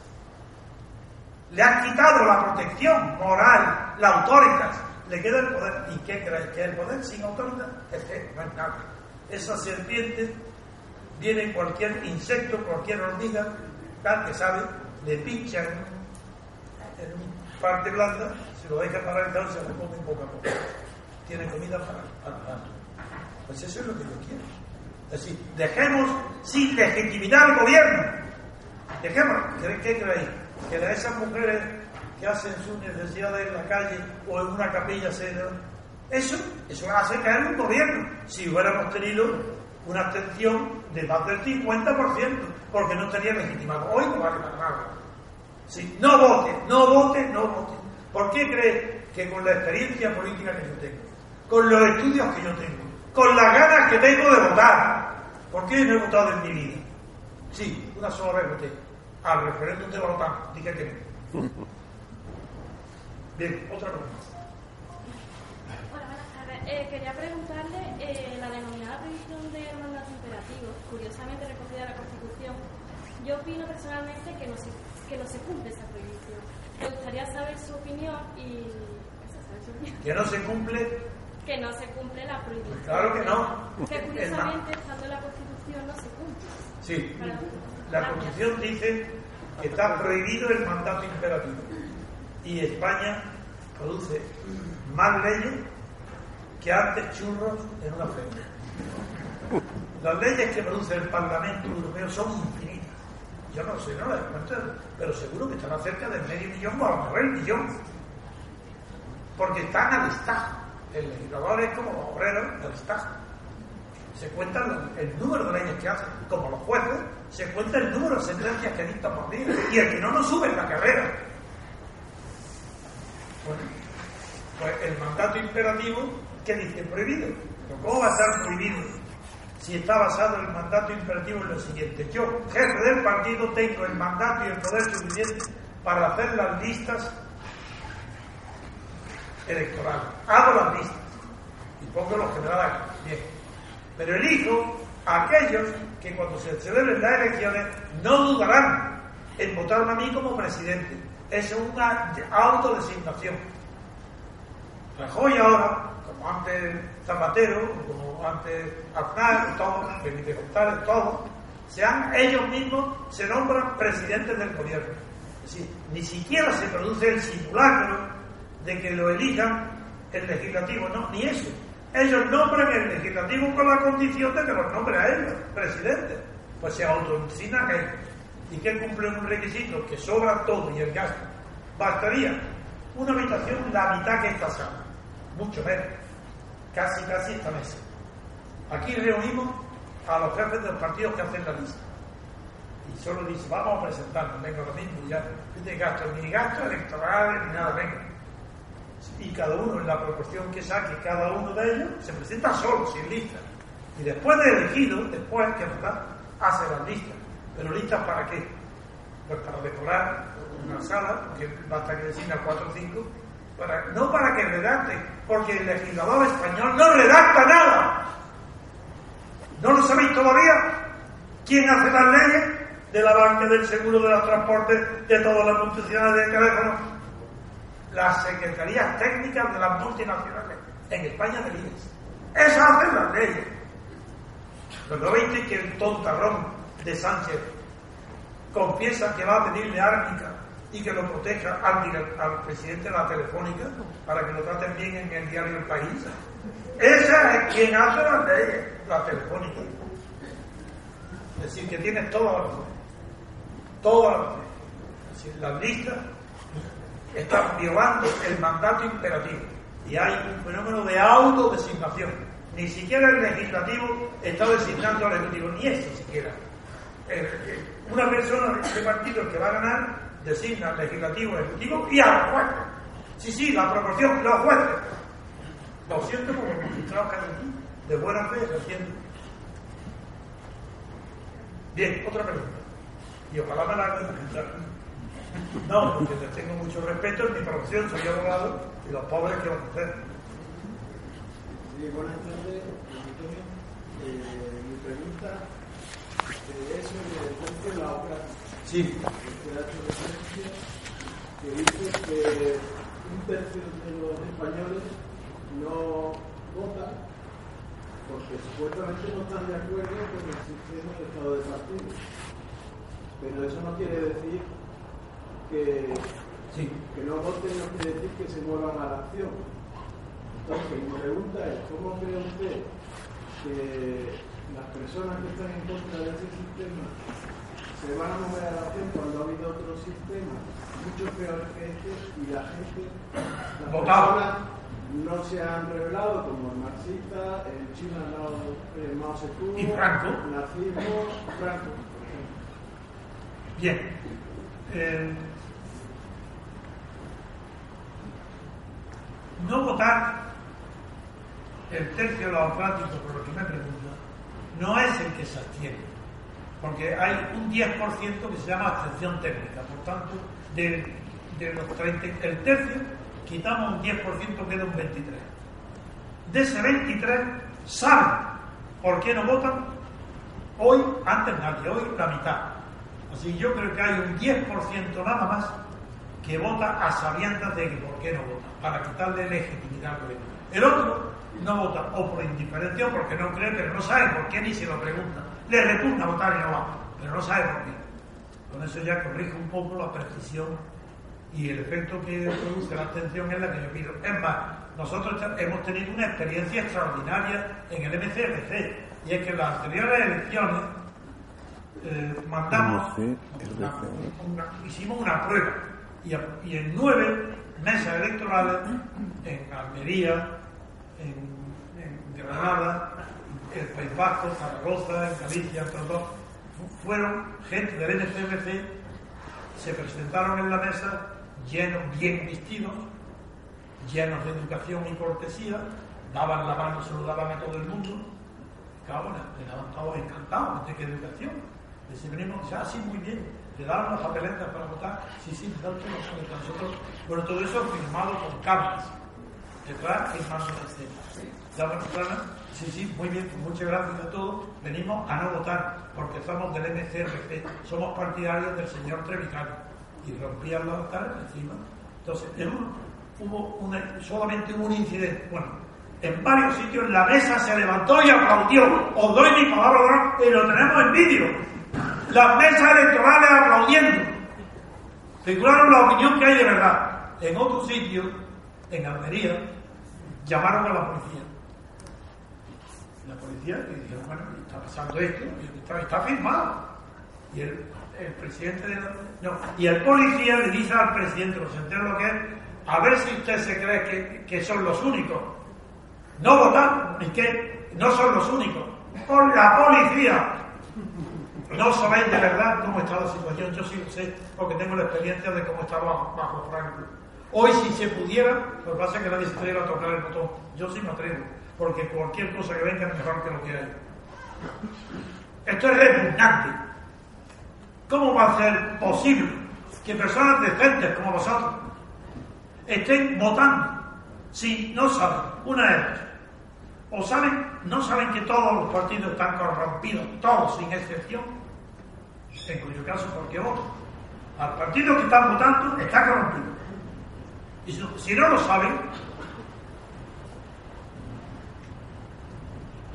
Le has quitado la protección moral, la autoridad, le queda el poder. ¿Y qué crees? ¿Que el poder sin autoridad? Es que no es nada. Esa serpiente viene cualquier insecto, cualquier hormiga, tal que sabe, le pinchan en una parte blanda, se lo deja para el se lo come poco a poco. Tiene comida para, para, Pues eso es lo que yo quiero. Es decir, dejemos sin legitimidad al gobierno. Dejemos, ¿qué, creéis? Que de esas mujeres que hacen sus necesidades en la calle o en una capilla se eso, eso hace caer un gobierno. Si hubiéramos tenido una abstención de más del 50%, porque no estaría legitimado. Hoy no vale para nada. Si no vote, no vote, no vote. ¿Por qué cree que con la experiencia política que yo tengo, con los estudios que yo tengo, con las ganas que tengo de votar, ¿por qué no he votado en mi vida? Sí, una sola vez voté. Al referéndum de la OTAN, dije que no. Bien, otra pregunta. Hola, buenas tardes. Eh, quería preguntarle eh, la denominada prohibición de mandato imperativo, curiosamente recogida en la Constitución. Yo opino personalmente que no se, que no se cumple esa prohibición. Me gustaría saber su opinión y. ¿Que no se cumple? Que no se cumple la prohibición. claro que no. Que curiosamente, estando en la Constitución, no se cumple. Sí. La Constitución dice que está prohibido el mandato imperativo. Y España produce más leyes que antes churros en una feria. Las leyes que produce el Parlamento Europeo son infinitas. Yo no sé, no las cuento, pero seguro que están cerca del medio millón o a lo mejor el millón. Porque están al Estado. El legislador es como los obreros del Estado. Se cuenta el número de leyes que hacen, como los jueces, se cuenta el número de sentencias que dictan por día. Y el que no nos sube la carrera. Bueno, pues el mandato imperativo, ¿qué dice? Prohibido. ¿Pero cómo va a estar prohibido? Si está basado el mandato imperativo en lo siguiente. Yo, jefe del partido, tengo el mandato y el poder suficiente para hacer las listas electorales. Hago las listas. Y pongo los generales Bien. Pero elijo a aquellos que cuando se celebren las elecciones no dudarán en votarme a mí como presidente. Es una autodesignación. Rajoy ahora, como antes Zapatero, como antes Aznar, todos, Benítez González, todos, sean ellos mismos, se nombran presidentes del gobierno. Es decir, ni siquiera se produce el simulacro de que lo elijan el legislativo, no, ni eso. Ellos nombran el legislativo con la condición de que los nombre a ellos, presidente. Pues se autodesignan ellos. ¿Y que cumplen un requisito? Que sobra todo y el gasto. Bastaría una habitación la mitad que esta sala, mucho menos, casi casi esta mesa. Aquí reunimos a los jefes de los partidos que hacen la lista. Y solo dice, vamos a presentarnos, venga lo mismo, ya, no gasto, ni gasto ni nada, venga. Y cada uno, en la proporción que saque cada uno de ellos, se presenta solo, sin lista. Y después de elegido, después que verdad, hace las listas. ¿Pero listas para qué? Pues para decorar una sala, porque basta que designa cuatro o cinco, para, no para que redacte, porque el legislador español no redacta nada. ¿No lo sabéis todavía? ¿Quién hace las leyes? De la banca, del seguro, de los transportes, de todas las funciones de teléfono. Las secretarías técnicas de las multinacionales. En España de IES. Esas hacen las leyes. Pero no veis que el tontarrón de Sánchez confiesa que va a pedirle árnica y que lo proteja al, presidente de la Telefónica para que lo traten bien en el diario El País. Esa es quien hace las leyes, la Telefónica. Es decir, que tiene toda la razón. Toda la razón. Es decir, las listas están violando el mandato imperativo. Y hay un fenómeno de autodesignación. Ni siquiera el legislativo está designando al ejecutivo, ni eso siquiera. Eh, una persona de partido que va a ganar designa al legislativo, ejecutivo y a los jueces. Sí, sí, la proporción, los jueces. Lo siento como magistrados que aquí, de buena fe, lo siento. Bien, otra pregunta. Y ojalá me la No, porque les tengo mucho respeto en mi profesión, soy abogado y los pobres que van a hacer. Sí, buenas tardes, Antonio. Eh, mi pregunta eso de la otra sí. que dice que un tercio de los españoles no votan porque supuestamente no están de acuerdo con el sistema de estado de partido. Pero eso no quiere decir que, sí. que no voten, no quiere decir que se muevan a la acción. Entonces, mi pregunta es, ¿cómo cree usted que las personas que están en contra de ese sistema se van a mover a la acción cuando ha habido otros sistemas mucho peores que este y la gente, las personas no se han revelado como el marxista, el China el Mao Zedong, y Franco, el nazismo, Franco, por ejemplo. Bien. Eh, no votar el tercio de los atlánticos, por lo que me pregunto, no es el que se abstiene, porque hay un 10% que se llama abstención técnica. Por tanto, de, los 30, el tercio, quitamos un 10%, queda un 23%. De ese 23, ¿saben por qué no votan? Hoy, antes nadie, hoy la mitad. Así yo creo que hay un 10% nada más que vota a sabiendas de que por qué no vota, para quitarle legitimidad al gobierno. El otro no vota o por indiferencia o porque no cree, pero no sabe por qué ni se lo pregunta. Le repugna votar y no va, pero no sabe por qué. Con eso ya corrige un poco la precisión y el efecto que produce la abstención es la que yo pido. Es más, nosotros hemos tenido una experiencia extraordinaria en el MCRC y es que en las anteriores elecciones eh, mandamos, hicimos una prueba y, en nueve mesas electorales, en Almería, en, Granada, en el País Vasco, Zaragoza, en Galicia, fueron gente del NCBC, se presentaron en la mesa llenos, bien vestidos, llenos de educación y cortesía, daban la mano, saludaban a todo el mundo. Claro, le todos encantados de qué educación. Les venimos, ya, sí, muy bien le daban las papeletas para votar, sí, sí, me da usted los. Nosotros, bueno, todo eso firmado con cámaras. Detrás hay más de escena. Sí, sí, muy bien, pues muchas gracias a todos. Venimos a no votar porque somos del MCRP, somos partidarios del señor Trevijano. Y rompían los altares encima. Entonces, hubo solamente un incidente. Bueno, en varios sitios la mesa se levantó y aplaudió. Os doy mi palabra, y lo tenemos en vídeo las mesas electorales aplaudiendo. Figuraron la opinión que hay de verdad. En otro sitio, en Almería, llamaron a la policía. La policía y dijeron, bueno, está pasando esto, está, firmado. Y el, presidente de no, y el policía le dice al presidente, lo senté lo que es, a ver si usted se cree que, que son los únicos. No votar, ni que no son los únicos. Por la policía no sabéis de verdad cómo está la situación, yo sí lo sé, porque tengo la experiencia de cómo estaba bajo, Franco. Hoy si se pudiera, lo que pasa es que nadie se atreve a tocar el botón. Yo sí me atrevo, porque cualquier cosa que venga es mejor que lo que hay. Esto es repugnante. ¿Cómo va a ser posible que personas decentes como vosotros estén votando si no saben una vez o saben, no saben que todos los partidos están corrompidos, todos sin excepción, en cuyo caso, ¿por qué votan? Al partido que están votando está corrompido. Y si, no lo saben,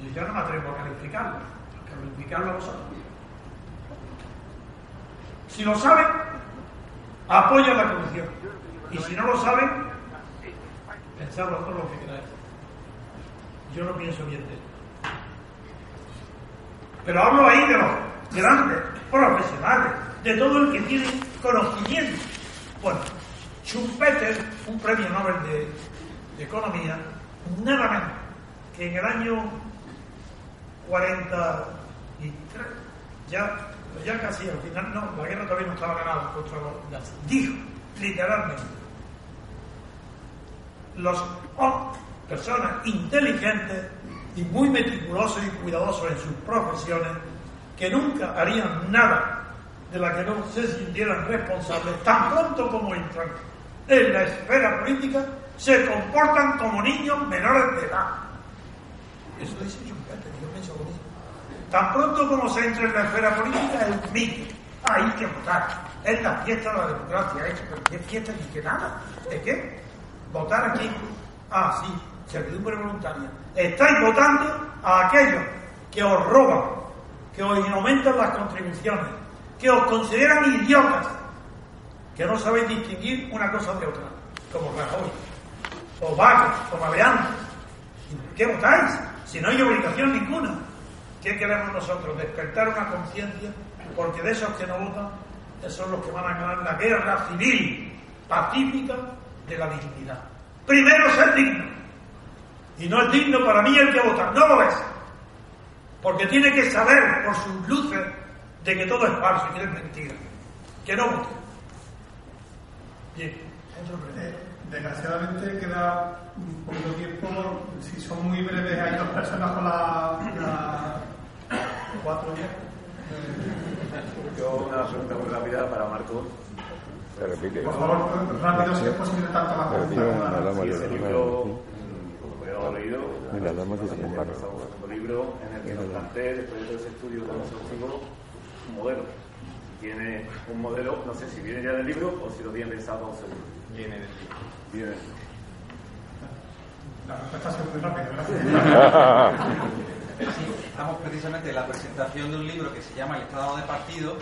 yo ya no me atrevo a calificarlo, a calificarlo a vosotros. Si lo saben, apoyan la corrupción. Y si no lo saben, pensadlo todo lo que queráis. Yo no pienso bien de él. Pero hablo ahí de los grandes profesionales, de todo el que tiene conocimiento. Bueno, Schumpeter, un premio Nobel de, Economía, nada menos que en el año 43, ya, ya casi al final, no, la guerra todavía no estaba ganada contra los dijo literalmente, los personas inteligentes y muy meticulosos y cuidadosos en sus profesiones, que nunca harían nada de la que no se sintieran responsables, tan pronto como entran en la esfera política, se comportan como niños menores de edad. Eso dice Schumpeter, yo pienso lo mismo. Tan pronto como se entra en la esfera política, mito. Hay que votar. Es la fiesta de la democracia. ¿eh? ¿Pero qué fiesta ni qué nada? ¿De qué? Votar aquí. Ah, sí, servidumbre voluntaria. Estáis votando a aquellos que os roban, que os aumentan las contribuciones, que os consideran idiotas, que no sabéis distinguir una cosa de otra, como Rajoy, o vagos, o maleantes. ¿Qué votáis? Si no hay obligación ninguna. ¿Qué queremos nosotros? Despertar una conciencia, porque de esos que no votan, esos son los que van a ganar la guerra civil, pacífica, de la dignidad. Primero ser digno. Y no es digno para mí el que vota, no lo es. Porque tiene que saber por sus luces de que todo es falso y que es mentira. Que no vote. Bien, eh, desgraciadamente queda un poco tiempo. Si son muy breves, hay dos personas con la, cuatro Yo una pregunta muy rápida para Marco. Por favor, rápido, si es posible, tanto más preguntas. Ese libro, lo he leído, un libro en el que nos plantea, después de todo ese estudio tan exhaustivo, un modelo. Tiene un modelo, no sé si viene ya del libro o si lo tiene pensado seguro. Viene del libro. Viene del libro. La respuesta ha sido muy rápida, gracias. Sí, estamos precisamente en la presentación de un libro que se llama El Estado de Partido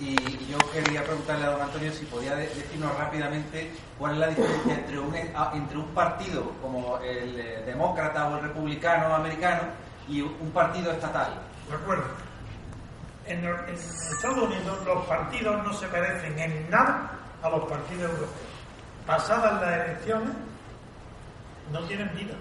y yo quería preguntarle a don Antonio si podía decirnos rápidamente cuál es la diferencia entre un, entre un partido como el eh, demócrata o el republicano americano y un partido estatal. De acuerdo. En, Estados Unidos los partidos no se parecen en nada a los partidos europeos. Pasadas las elecciones, no tienen vida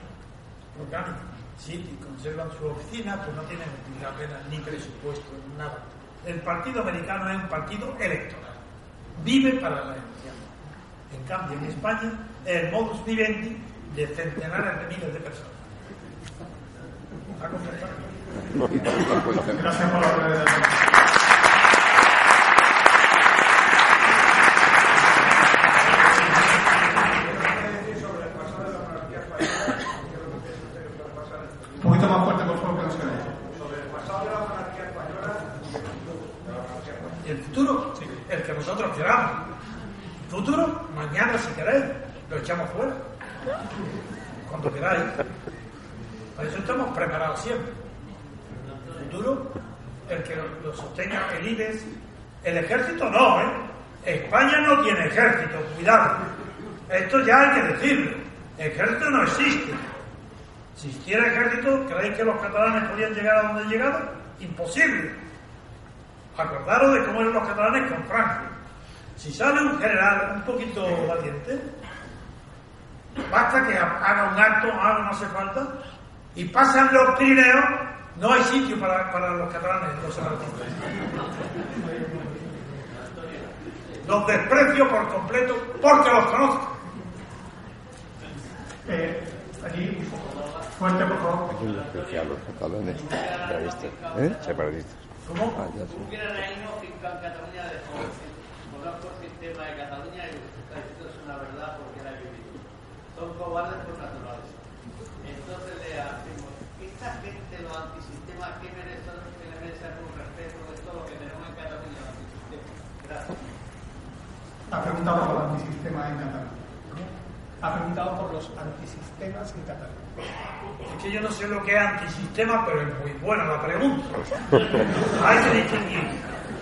orgánica. Sí, conservan su oficina, pues no tienen apenas ni presupuesto, nada. El partido americano es un partido electoral. Vive para la elección. En cambio, en España es el modus vivendi de centenares de miles de personas. ¿Ha Gracias por la brevedad. Un poquito más fuerte, por favor, que no se Sobre el pasado de la monarquía española, el futuro, el que nosotros queramos. El futuro, mañana si queréis, lo echamos fuera. Cuando queráis. Para eso estamos preparados siempre. El futuro, el que lo, sostenga el IBES, el ejército no, ¿eh? España no tiene ejército, cuidado. Esto ya hay que decirlo. Ejército no existe. Si existiera ejército, ¿creéis que los catalanes podían llegar a donde llegaron? Imposible. Acordaros de cómo eran los catalanes con Franco. Si sale un general un poquito valiente, basta que haga un acto, haga no hace falta, y pasan los Pirineos, no hay sitio para, los catalanes, los. Los desprecio por completo porque los conozco. Eh, allí, fuerte, por favor. especial los catalanes, separatistas. ¿Eh? Separatistas. ¿Cómo? Ah, ya sí. reino fiscal Cataluña de Conozco el sistema de Cataluña y esto es una verdad porque la he vivido. Son cobardes por naturaleza. Entonces le hacemos, esta gente, los antisistemas, ¿qué merecen, que le merecen un respeto de todo lo que tenemos en Cataluña, los antisistemas? Gracias. Ha preguntado por los antisistemas en Cataluña. Ha preguntado por los antisistemas en Cataluña. Es que yo no sé lo que es antisistema, pero es muy buena la pregunta. Hay que distinguir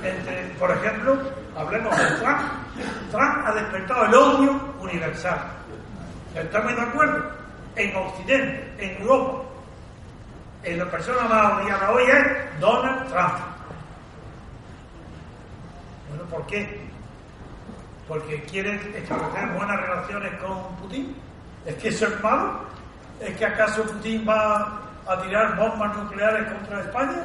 entre, por ejemplo, hablemos de Trump. Trump ha despertado el odio universal. ¿Estamos de acuerdo? En Occidente, en Europa. En la persona más odiada hoy es Donald Trump. Bueno, ¿por qué? Porque quiere establecer buenas relaciones con Putin. ¿Es que eso es malo? ¿Es que acaso Putin va a tirar bombas nucleares contra España?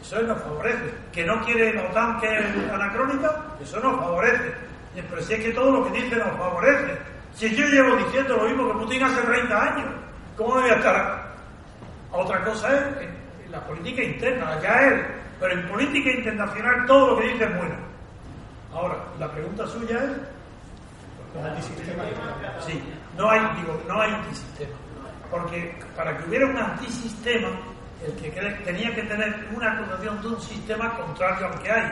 Eso nos favorece. ¿Que no quiere la OTAN que es anacrónica? Eso nos favorece. Pero si es que todo lo que dice nos favorece. Si yo llevo diciendo lo mismo que Putin hace 30 años, ¿cómo me voy a estar? Otra cosa es la política interna, allá él. Pero en política internacional todo lo que dice es bueno. Ahora, la pregunta suya es... Sí, no hay, digo, no hay antisistema porque para que hubiera un antisistema, el que tenía que tener una acusación de un sistema contrario al que hay.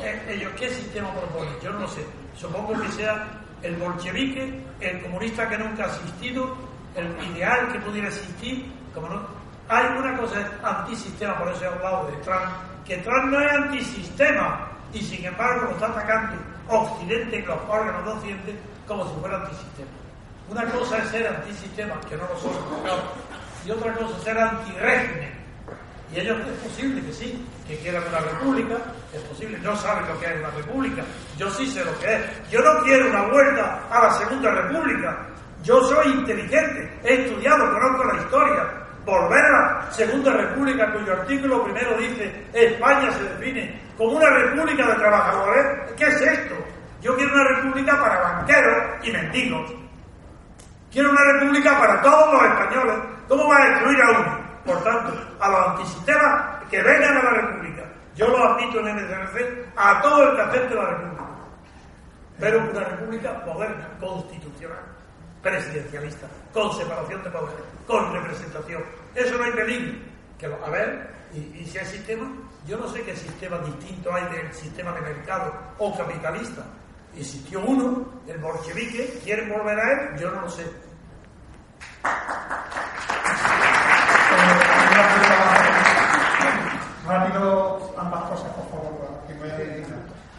Eh, ellos, ¿qué sistema proponen? Yo no sé. Supongo que sea el bolchevique, el comunista que nunca ha existido, el ideal que pudiera existir. Como no, hay una cosa antisistema, por eso he hablado de Trump, que Trump no es antisistema y sin embargo lo está atacando Occidente, los órganos de como si fuera antisistema. Una cosa es ser antisistema, que no lo son, y otra cosa es ser antirégimen. Y ellos es posible que sí, que quieran una república, es posible, no saben lo que es una república, yo sí sé lo que es. Yo no quiero una vuelta a la segunda república. Yo soy inteligente, he estudiado, conozco la historia. Volver a la segunda república, cuyo artículo primero dice España se define como una república de trabajadores. ¿Qué es esto? Yo quiero una república para banqueros y mendigos. Quiero una república para todos los españoles. ¿Cómo va a destruir a uno? Por tanto, a los antisistemas que vengan a la república. Yo lo admito en el SRC a todo el que acepte la República. Pero una República moderna, constitucional, presidencialista, con separación de poderes, con representación. Eso no hay peligro. Que a ver, y, si hay sistema, yo no sé qué sistema distinto hay del sistema de mercado o capitalista. Existió uno, el bolchevique, quieren volver a él, yo no lo sé. Rápido, ambas cosas, por favor.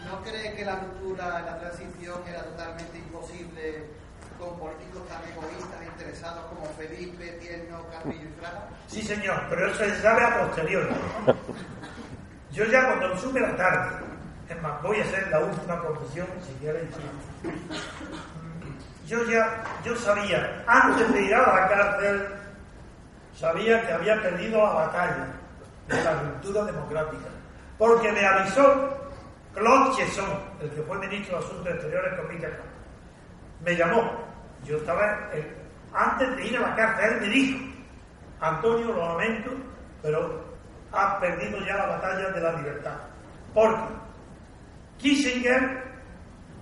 ¿No cree que la ruptura la transición era totalmente imposible con políticos tan egoístas, interesados como Felipe, Tierno, Carrillo y Fraga? Sí, señor, pero eso se sabe a posteriori. Yo ya cuando supe la tarde, es más, voy a hacer la última confesión, si quieres. Yo ya, yo sabía, antes de ir a la cárcel, sabía que había perdido la batalla de la ruptura democrática. Porque me avisó Claude Chesson, el que fue ministro de Asuntos Exteriores con Mitterrand. Me llamó. Yo estaba, antes de ir a la cárcel, él me dijo, Antonio, lo lamento, pero has perdido ya la batalla de la libertad. Porque Kissinger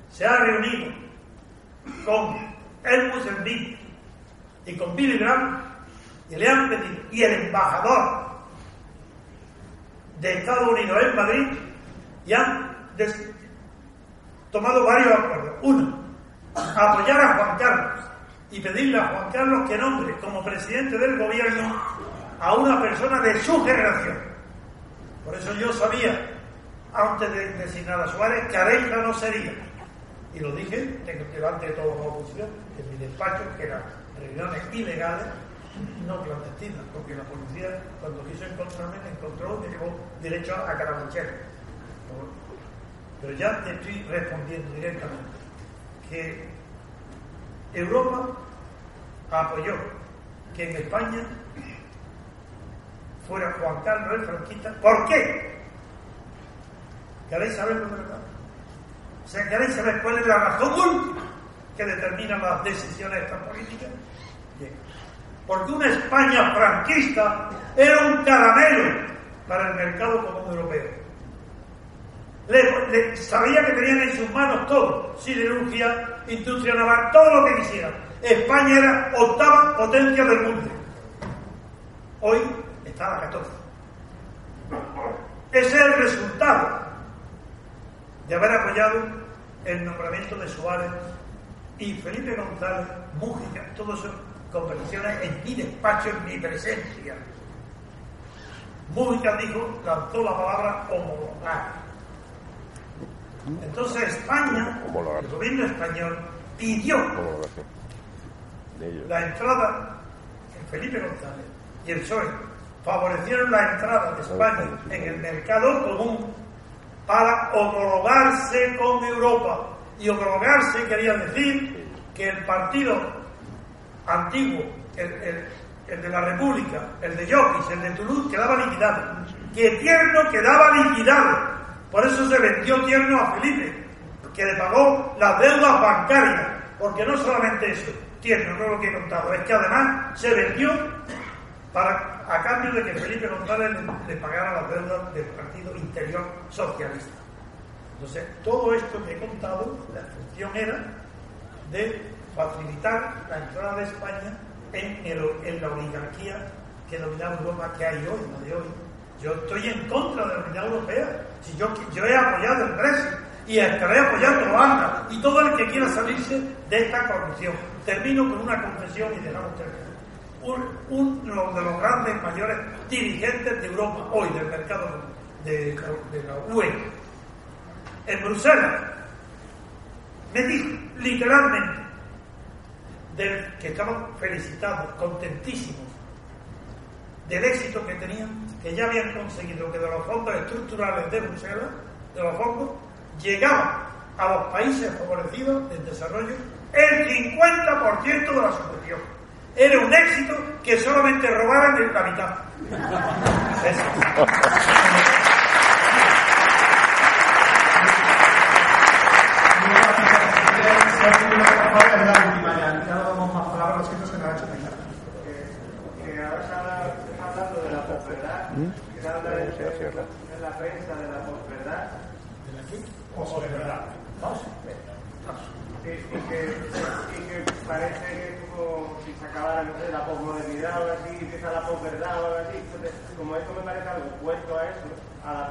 se ha reunido con el Mozambique y con Billy Graham y le han pedido, y el embajador de Estados Unidos en Madrid, y han tomado varios acuerdos. Uno, apoyar a Juan Carlos y pedirle a Juan Carlos que nombre como presidente del gobierno a una persona de su generación. Por eso yo sabía, antes de designar a Suárez, que Areja no sería. Y lo dije delante de toda la oposición, en mi despacho, que eran reuniones ilegales, no clandestinas, porque la policía, cuando quiso encontrarme, me encontró me llevó derecho a Carabanchel. Pero ya te estoy respondiendo directamente que Europa apoyó que en España fuera Juan Carlos el franquista. ¿Por qué? ¿Queréis saberlo verdad? O sea, ¿queréis saber cuál es la razón última que determina las decisiones de esta política? Porque una España franquista era un caramelo para el mercado común europeo. sabía que tenían en sus manos todo, siderurgia, industria naval, todo lo que quisieran. España era octava potencia del mundo. Hoy está la 14. Ese es el resultado de haber apoyado el nombramiento de Suárez y Felipe González, Mújica, todas esas conversaciones en mi despacho, en mi presencia. Mújica dijo, lanzó la palabra homologar. Entonces España, el gobierno español, pidió la entrada, en Felipe González y el PSOE favorecieron la entrada de España en el mercado común para homologarse con Europa. Y homologarse quería decir que el partido antiguo, el, de la República, el de Llopis, el de Toulouse, quedaba liquidado. Que Tierno quedaba liquidado. Por eso se vendió Tierno a Felipe, que le pagó las deudas bancarias. Porque no solamente eso, Tierno, no lo que he contado, es que además se vendió para, a cambio de que Felipe González le, pagara las deudas del Partido Interior Socialista. Entonces, todo esto que he contado, la función era de facilitar la entrada de España en, la oligarquía que dominaba Europa que hay hoy, la de hoy. Yo estoy en contra de la unidad europea. Si yo, yo he apoyado el Brexit y estaré apoyando a ANDA y todo el que quiera salirse de esta corrupción. Termino con una confesión y dejamos terminar uno de los grandes, mayores dirigentes de Europa hoy, del mercado de, la UE, en Bruselas, me dijo literalmente que estaban felicitados, contentísimos del éxito que tenían, que ya habían conseguido que de los fondos estructurales de Bruselas, de los fondos, llegaban a los países favorecidos del desarrollo el 50% de la subvención era un éxito que solamente robaran el capital. Ya no damos más palabras, lo siento, se me ha hecho pensar. Que ahora hablando de la posverdad, se habla en, en la prensa de la posverdad. ¿De la qué? Posverdad. Sí, y, que, y que parece que es como si se acabara no sé, la posmodernidad o algo así, empieza la posverdad o algo así. Entonces, como esto me parece algo opuesto a eso, a la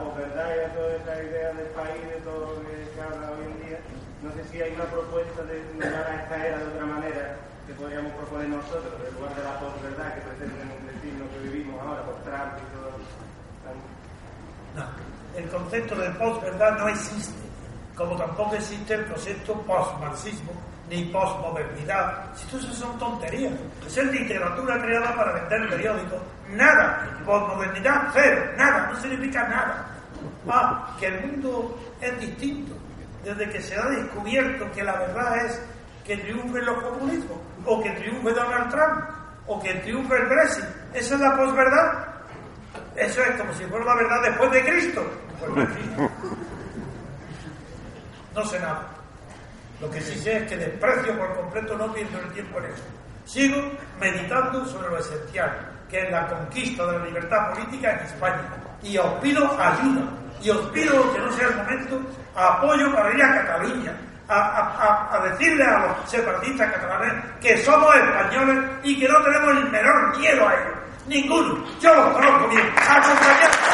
a toda esa idea del país, de todo lo que se habla hoy en día, no sé si hay una propuesta de llegar a esta era de otra manera que podríamos proponer nosotros, en lugar de la posverdad que pretenden decirnos que vivimos ahora por Trump y todo. No, el concepto de posverdad no existe como tampoco existe el concepto post-marxismo ni post-modernidad. Si todo eso son tonterías. Es literatura creada para vender periódicos. Nada. Post-modernidad, cero. Nada. No significa nada. Ah, que el mundo es distinto. Desde que se ha descubierto que la verdad es que triunfe los comunismos, o que triunfe Donald Trump, o que triunfe el Brexit. Esa es la posverdad. Eso es como si fuera la verdad después de Cristo. Pues, no sé nada. Lo que sí sé es que desprecio por completo, no pierdo el tiempo en eso. Sigo meditando sobre lo esencial, que es la conquista de la libertad política en España. Y os pido ayuda. Y os pido, que no sea el momento, apoyo para ir a Cataluña, a, decirle a los separatistas catalanes que somos españoles y que no tenemos el menor miedo a ellos. Ninguno. Yo los conozco bien. Nuevos